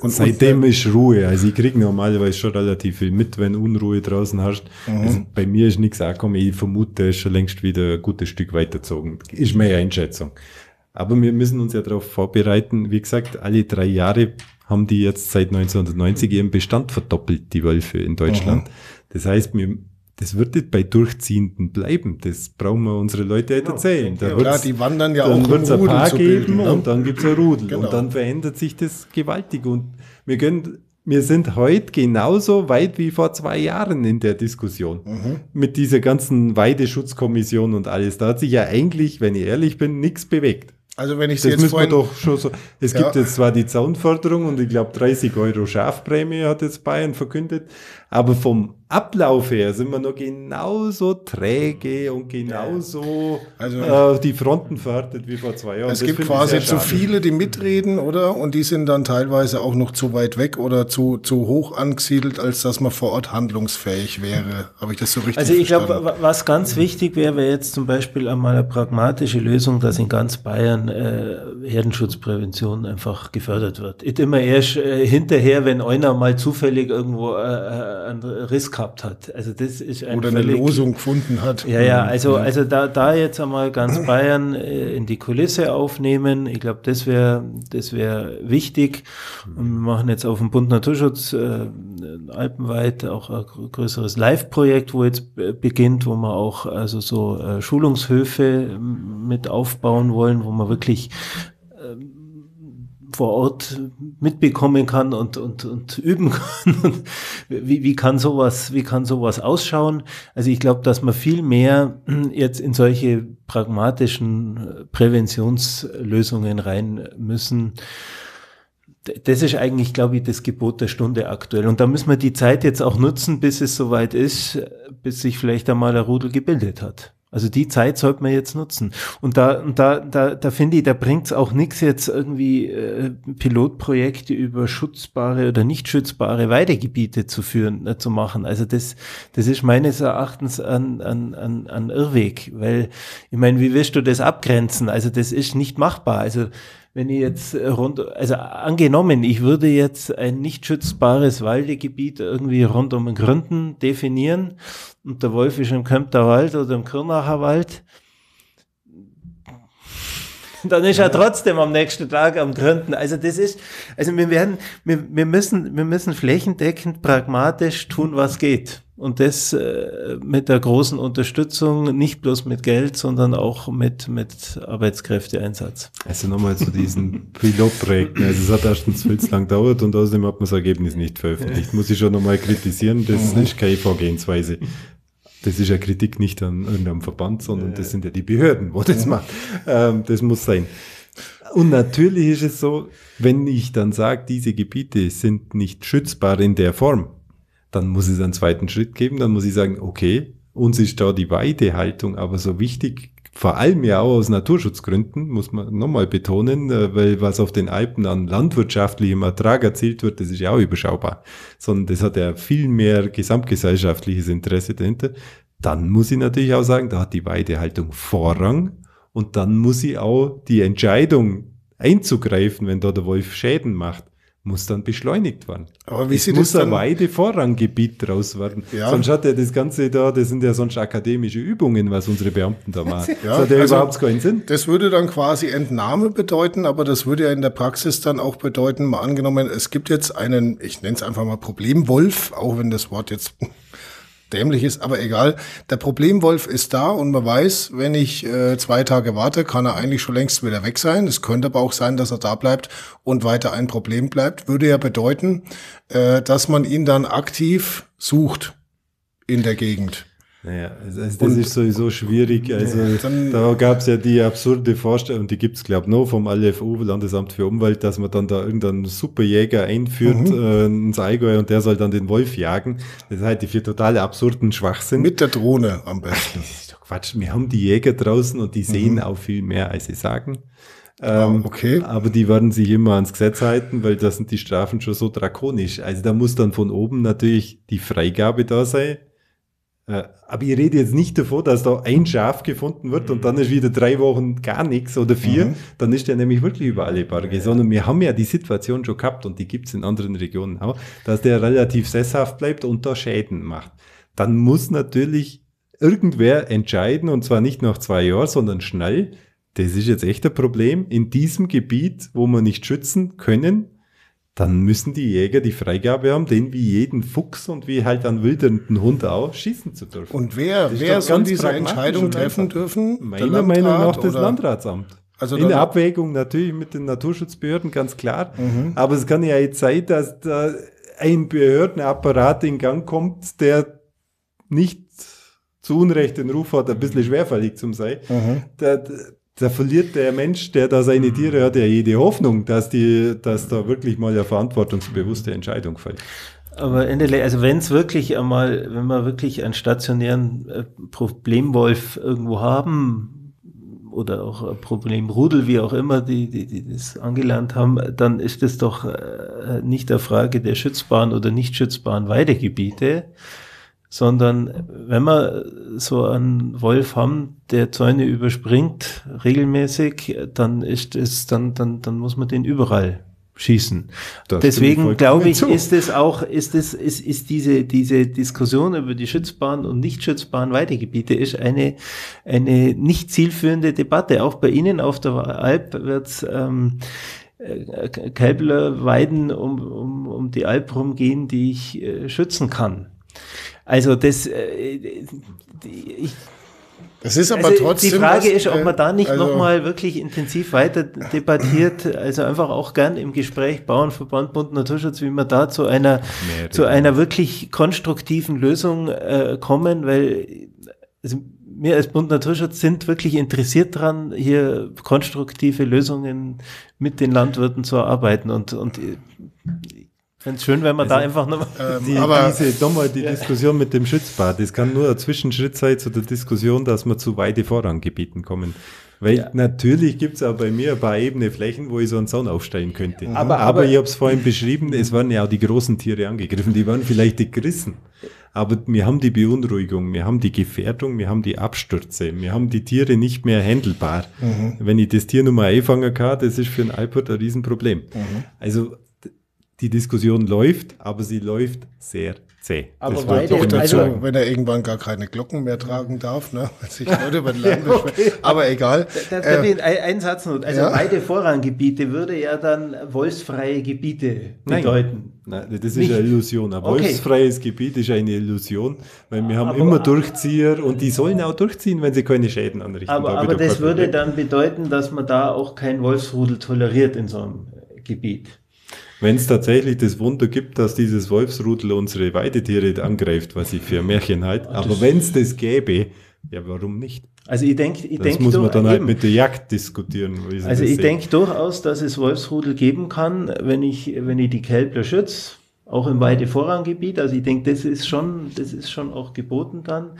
und seitdem ist Ruhe. Also ich kriege normalerweise schon relativ viel mit, wenn Unruhe draußen herrscht. Mhm. Also bei mir ist nichts angekommen. Ich vermute, er ist schon längst wieder ein gutes Stück weitergezogen. Ist meine Einschätzung. Aber wir müssen uns ja darauf vorbereiten. Wie gesagt, alle drei Jahre haben die jetzt seit 1990 ihren Bestand verdoppelt, die Wölfe in Deutschland. Mhm. Das heißt, wir das wird nicht bei Durchziehenden bleiben. Das brauchen wir unsere Leute genau. erzählen. Da ja, die wandern ja dann auch wird es ein Paar geben ne? und dann gibt es ein Rudel. Genau. Und dann verändert sich das gewaltig. Und wir können, wir sind heute genauso weit wie vor zwei Jahren in der Diskussion. Mhm. Mit dieser ganzen Weideschutzkommission und alles. Da hat sich ja eigentlich, wenn ich ehrlich bin, nichts bewegt. Also wenn ich das jetzt müssen wir doch schon so. Es ja. gibt jetzt zwar die Zaunförderung und ich glaube 30 Euro Schafprämie hat jetzt Bayern verkündet, aber vom Ablauf her sind wir noch genauso träge und genauso also, äh, die Fronten verhärtet wie vor zwei Jahren. Es das gibt quasi zu viele, die mitreden, oder? Und die sind dann teilweise auch noch zu weit weg oder zu, zu hoch angesiedelt, als dass man vor Ort handlungsfähig wäre. Habe ich das so richtig Also ich glaube, was ganz wichtig wäre, wäre jetzt zum Beispiel einmal eine pragmatische Lösung, dass in ganz Bayern äh, Herdenschutzprävention einfach gefördert wird. Nicht immer erst äh, hinterher, wenn einer mal zufällig irgendwo äh, äh einen Riss gehabt hat. Also das ist ein Oder eine Losung gefunden hat. Ja, ja, also, also da, da jetzt einmal ganz Bayern äh, in die Kulisse aufnehmen, ich glaube, das wäre das wäre wichtig. Und wir machen jetzt auf dem Bund Naturschutz äh, alpenweit auch ein größeres Live-Projekt, wo jetzt beginnt, wo wir auch also so äh, Schulungshöfe mit aufbauen wollen, wo man wirklich vor Ort mitbekommen kann und, und, und üben kann. wie, wie kann sowas, wie kann sowas ausschauen? Also ich glaube, dass man viel mehr jetzt in solche pragmatischen Präventionslösungen rein müssen. Das ist eigentlich, glaube ich, das Gebot der Stunde aktuell. Und da müssen wir die Zeit jetzt auch nutzen, bis es soweit ist, bis sich vielleicht einmal ein Rudel gebildet hat. Also die Zeit sollte man jetzt nutzen. Und da, da, da, da finde ich, da bringt es auch nichts jetzt irgendwie äh, Pilotprojekte über schutzbare oder nicht schützbare Weidegebiete zu führen, äh, zu machen. Also das, das ist meines Erachtens ein, ein, ein, ein Irrweg, weil ich meine, wie wirst du das abgrenzen? Also das ist nicht machbar. Also wenn ich jetzt rund, also angenommen, ich würde jetzt ein nicht schützbares Waldegebiet irgendwie rund um den Gründen definieren und der Wolf ist im Kempter Wald oder im Kirnacher Wald, dann ist er trotzdem am nächsten Tag am Gründen. Also das ist, also wir werden, wir, wir müssen, wir müssen flächendeckend pragmatisch tun, was geht. Und das äh, mit der großen Unterstützung, nicht bloß mit Geld, sondern auch mit, mit Arbeitskräfteeinsatz. Also nochmal zu diesen Pilotprojekten. Also es hat erstens viel zu lang gedauert und außerdem hat man das Ergebnis nicht veröffentlicht. Muss ich schon nochmal kritisieren. Das ist keine Vorgehensweise. Das ist ja Kritik nicht an irgendeinem Verband, sondern das sind ja die Behörden, wo das macht. Ähm, das muss sein. Und natürlich ist es so, wenn ich dann sage, diese Gebiete sind nicht schützbar in der Form, dann muss es einen zweiten Schritt geben, dann muss ich sagen, okay, uns ist da die Weidehaltung aber so wichtig, vor allem ja auch aus Naturschutzgründen, muss man nochmal betonen, äh, weil was auf den Alpen an landwirtschaftlichem Ertrag erzielt wird, das ist ja auch überschaubar, sondern das hat ja viel mehr gesamtgesellschaftliches Interesse dahinter. Dann muss ich natürlich auch sagen, da hat die Weidehaltung Vorrang. Und dann muss ich auch die Entscheidung einzugreifen, wenn da der Wolf Schäden macht, muss dann beschleunigt werden. Aber wie es sieht muss ein? Weidevorranggebiet draus werden. Ja. Sonst hat ja das Ganze da, das sind ja sonst akademische Übungen, was unsere Beamten da machen. Ja, das hat ja also- überhaupt keinen Sinn. Das würde dann quasi Entnahme bedeuten, aber das würde ja in der Praxis dann auch bedeuten, mal angenommen, es gibt jetzt einen, ich nenne es einfach mal Problemwolf, auch wenn das Wort jetzt dämlich ist, aber egal. Der Problemwolf ist da und man weiß, wenn ich äh, zwei Tage warte, kann er eigentlich schon längst wieder weg sein. Es könnte aber auch sein, dass er da bleibt und weiter ein Problem bleibt. Würde ja bedeuten, äh, dass man ihn dann aktiv sucht in der Gegend. Naja, also das ist sowieso schwierig. Also dann- da gab es ja die absurde Vorstellung, die gibt's glaub noch vom LFU, Landesamt für Umwelt, dass man dann da irgendeinen Superjäger einführt äh, ins Allgäu und der soll dann den Wolf jagen. Das halte ich für total absurden Schwachsinn. Mit der Drohne am besten. das ist doch Quatsch. Wir haben die Jäger draußen und die sehen auch viel mehr, als sie sagen. Ähm, Ah, okay. Aber die werden sich immer ans Gesetz halten, weil da sind die Strafen schon so drakonisch. Also da muss dann von oben natürlich die Freigabe da sein. Äh, Aber ich rede jetzt nicht davon, dass da ein Schaf gefunden wird und dann ist wieder drei Wochen gar nichts oder vier. Dann ist der nämlich wirklich über alle Berge. Sondern wir haben ja die Situation schon gehabt und die gibt's in anderen Regionen auch, dass der relativ sesshaft bleibt und da Schäden macht. Dann muss natürlich irgendwer entscheiden und zwar nicht nach zwei Jahren, sondern schnell. Das ist jetzt echt ein Problem. In diesem Gebiet, wo wir nicht schützen können, dann müssen die Jäger die Freigabe haben, den wie jeden Fuchs und wie halt einen wildernden Hund auch schießen zu dürfen. Und wer, wer soll diese Entscheidung treffen dürfen? Meiner Meinung nach das oder- Landratsamt. Also in der Abwägung natürlich mit den Naturschutzbehörden, ganz klar. Mhm. Aber es kann ja jetzt sein, dass da ein Behördenapparat in Gang kommt, der nicht zu Unrecht den Ruf hat, ein bisschen schwerfällig zum sein. Mhm. Da verliert der Mensch, der da seine Tiere hat, ja jede Hoffnung, dass, die, dass da wirklich mal eine verantwortungsbewusste Entscheidung fällt. Aber Endele, also wenn es wirklich einmal, wenn wir wirklich einen stationären äh, Problemwolf irgendwo haben oder auch ein Problemrudel, wie auch immer, die, die, die das angelernt haben, dann ist das doch äh, nicht der Frage der schützbaren oder nicht schützbaren Weidegebiete, sondern wenn wir so einen Wolf haben, der Zäune überspringt regelmäßig, dann ist es, dann, dann, dann muss man den überall schießen. Da stimme ich Deswegen glaube ich, ist es auch, ist es, ist, ist diese, diese Diskussion über die schützbaren und nicht schützbaren Weidegebiete ist eine, eine nicht zielführende Debatte. Auch bei Ihnen auf der Alp wird ähm, äh, Kälblerweiden um, um, um die Alp rumgehen, die ich äh, schützen kann. Also das, äh, die, ich, Das ist aber also trotzdem. die Frage was, ist, ob äh, man da nicht also- nochmal wirklich intensiv weiter debattiert, also einfach auch gern im Gespräch Bauernverband, Bund Naturschutz, wie man da zu einer, zu einer wirklich konstruktiven Lösung äh, kommen, weil also wir als Bund Naturschutz sind wirklich interessiert dran, hier konstruktive Lösungen mit den Landwirten zu erarbeiten und, und Fände es schön, wenn man also, da einfach noch. Ähm, die, aber diese nochmal die ja. Diskussion mit dem Schützbad, das kann nur ein Zwischenschritt sein zu der Diskussion, dass wir zu Weidevorranggebieten kommen. Weil ja. natürlich gibt es auch bei mir ein paar ebene Flächen, wo ich so einen Zaun aufstellen könnte. Mhm. Aber, aber, aber ich habe es vorhin beschrieben, es waren ja auch die großen Tiere angegriffen, die waren vielleicht die gerissen. Aber wir haben die Beunruhigung, wir haben die Gefährdung, wir haben die Abstürze, wir haben die Tiere nicht mehr handelbar. Mhm. Wenn ich das Tier Nummer einfangen kann, das ist für einen Alpert ein Riesenproblem. Mhm. Also die Diskussion läuft, aber sie läuft sehr zäh. Aber Weide, also, wenn er irgendwann gar keine Glocken mehr tragen darf, ne? sich Leute über den Land okay. Aber egal. Da, da, äh, ein Satz noch. Also ja? Weidevorranggebiete würde ja dann wolfsfreie Gebiete bedeuten. Nein, Nein das ist Nicht. eine Illusion. Ein okay. wolfsfreies Gebiet ist eine Illusion, weil wir haben aber, immer Durchzieher und die sollen auch durchziehen, wenn sie keine Schäden anrichten. Aber, da aber das würde dann bedeuten, dass man da auch kein Wolfsrudel toleriert in so einem Gebiet. Wenn es tatsächlich das Wunder gibt, dass dieses Wolfsrudel unsere Weidetiere angreift, was ich für ein Märchen halte, aber wenn es das gäbe, ja, warum nicht? Also ich denke, ich das muss man dann halt mit der Jagd diskutieren. Also ich denke durchaus, dass es Wolfsrudel geben kann, wenn ich, wenn ich die Kälbler schütze, auch im Weidevorranggebiet. Also ich denke, das ist schon, das ist schon auch geboten dann.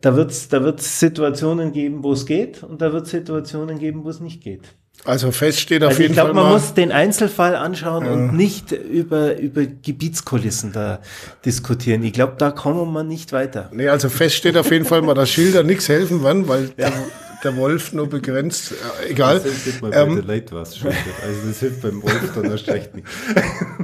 Da wird es da wird's Situationen geben, wo es geht, und da wird es Situationen geben, wo es nicht geht. Also fest steht auf also jeden glaub, Fall. Ich glaube, man muss den Einzelfall anschauen ja. und nicht über, über Gebietskulissen da diskutieren. Ich glaube, da kommen wir nicht weiter. Nee, also fest steht auf jeden Fall mal, dass Schilder nichts helfen werden, weil ja der Wolf nur begrenzt, äh, egal. Das hilft mal ähm, was Also das hilft beim Wolf dann erst recht nicht.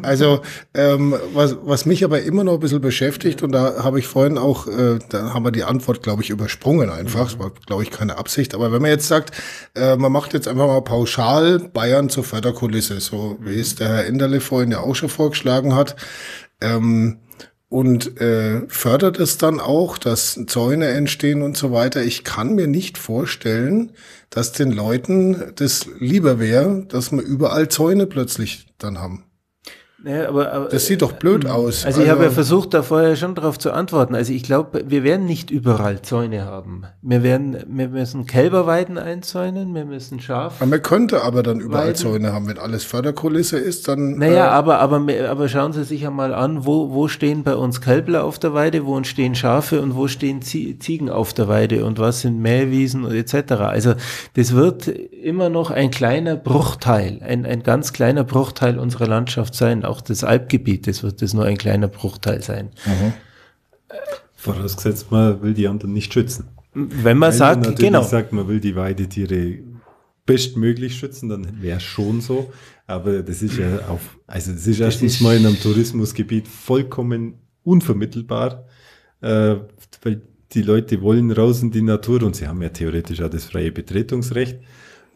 Also ähm, was, was mich aber immer noch ein bisschen beschäftigt und da habe ich vorhin auch, äh, da haben wir die Antwort, glaube ich, übersprungen einfach. Das war, glaube ich, keine Absicht. Aber wenn man jetzt sagt, äh, man macht jetzt einfach mal pauschal Bayern zur Förderkulisse, so wie es der Herr Enderle vorhin ja auch schon vorgeschlagen hat, ähm, und äh, fördert es dann auch, dass Zäune entstehen und so weiter. Ich kann mir nicht vorstellen, dass den Leuten das lieber wäre, dass wir überall Zäune plötzlich dann haben. Ja, aber, aber, das sieht doch blöd äh, aus. Also, ich habe ja also versucht, da vorher schon darauf zu antworten. Also ich glaube, wir werden nicht überall Zäune haben. Wir werden, wir müssen Kälberweiden einzäunen, wir müssen Schaf. Man könnte aber dann überall Weiden. Zäune haben, wenn alles Förderkulisse ist, dann. Naja, äh, aber, aber, aber schauen Sie sich einmal an, wo, wo stehen bei uns Kälbler auf der Weide, wo stehen Schafe und wo stehen Ziegen auf der Weide und was sind Mähwiesen und etc. Also das wird immer noch ein kleiner Bruchteil, ein, ein ganz kleiner Bruchteil unserer Landschaft sein auch des Alpgebietes wird das nur ein kleiner Bruchteil sein. Mhm. Vorausgesetzt, man will die anderen nicht schützen. Wenn man Wenn sagt, man genau. sagt, man will die Weidetiere bestmöglich schützen, dann wäre es schon so. Aber das ist ja auf, also das ist erstens ist mal in einem Tourismusgebiet vollkommen unvermittelbar, äh, weil die Leute wollen raus in die Natur und sie haben ja theoretisch auch das freie Betretungsrecht.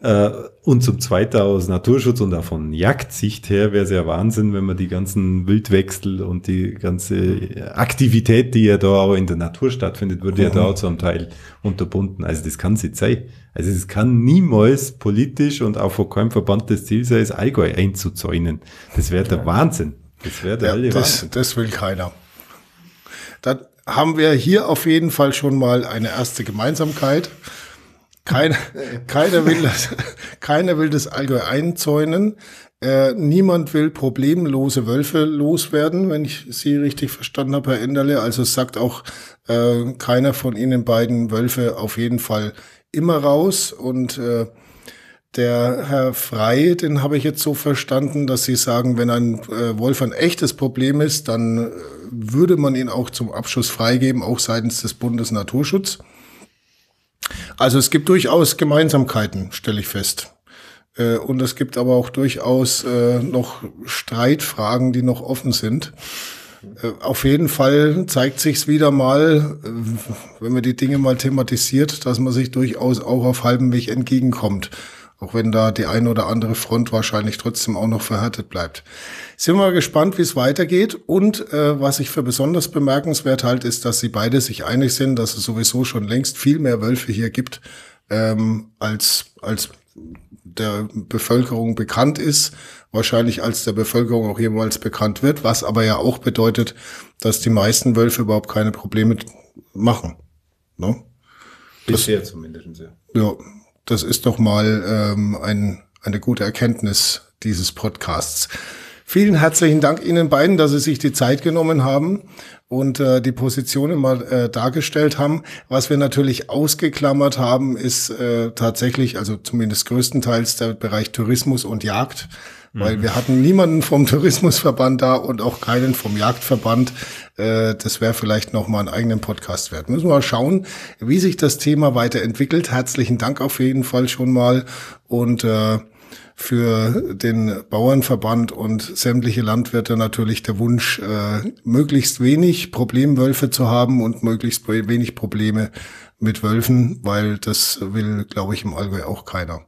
Äh, und zum Zweiten aus Naturschutz und auch von Jagdsicht her wäre es ja Wahnsinn, wenn man die ganzen Wildwechsel und die ganze Aktivität, die ja da auch in der Natur stattfindet, würde mhm. ja da auch zu einem Teil unterbunden. Also das kann nicht sein. Also es kann niemals politisch und auch von keinem Verband das Ziel sein, das Allgäu einzuzäunen. Das wäre der Wahnsinn. Das wäre der ja, das, Wahnsinn. Das will keiner. Dann haben wir hier auf jeden Fall schon mal eine erste Gemeinsamkeit. Keiner, keiner, will das, keiner will das Allgäu einzäunen. Äh, niemand will problemlose Wölfe loswerden, wenn ich Sie richtig verstanden habe, Herr Enderle. Also sagt auch äh, keiner von Ihnen beiden Wölfe auf jeden Fall immer raus. Und äh, der Herr Frei, den habe ich jetzt so verstanden, dass Sie sagen, wenn ein äh, Wolf ein echtes Problem ist, dann äh, würde man ihn auch zum Abschuss freigeben, auch seitens des Bundesnaturschutz. Also es gibt durchaus Gemeinsamkeiten, stelle ich fest. Äh, und es gibt aber auch durchaus äh, noch Streitfragen, die noch offen sind. Äh, auf jeden Fall zeigt sich's wieder mal, wenn man die Dinge mal thematisiert, dass man sich durchaus auch auf halbem Weg entgegenkommt. Auch wenn da die eine oder andere Front wahrscheinlich trotzdem auch noch verhärtet bleibt. Sind wir mal gespannt, wie es weitergeht. Und äh, was ich für besonders bemerkenswert halte, ist, dass sie beide sich einig sind, dass es sowieso schon längst viel mehr Wölfe hier gibt, ähm, als, als der Bevölkerung bekannt ist. Wahrscheinlich als der Bevölkerung auch jemals bekannt wird. Was aber ja auch bedeutet, dass die meisten Wölfe überhaupt keine Probleme machen. Ne? Bisher zumindest, ja. Ja, das ist doch mal ähm, ein, eine gute Erkenntnis dieses Podcasts. Vielen herzlichen Dank Ihnen beiden, dass Sie sich die Zeit genommen haben und äh, die Positionen mal äh, dargestellt haben. Was wir natürlich ausgeklammert haben, ist äh, tatsächlich, also zumindest größtenteils der Bereich Tourismus und Jagd weil wir hatten niemanden vom Tourismusverband da und auch keinen vom Jagdverband. Äh, das wäre vielleicht noch mal einen eigenen Podcast wert. Müssen wir mal schauen, wie sich das Thema weiterentwickelt. Herzlichen Dank auf jeden Fall schon mal und äh, für den Bauernverband und sämtliche Landwirte natürlich der Wunsch, äh, möglichst wenig Problemwölfe zu haben und möglichst wenig Probleme mit Wölfen, weil das will, glaube ich, im Allgäu auch keiner.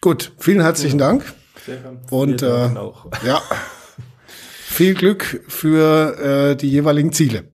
Gut, vielen herzlichen Dank. Und äh, ja, viel Glück für äh, die jeweiligen Ziele.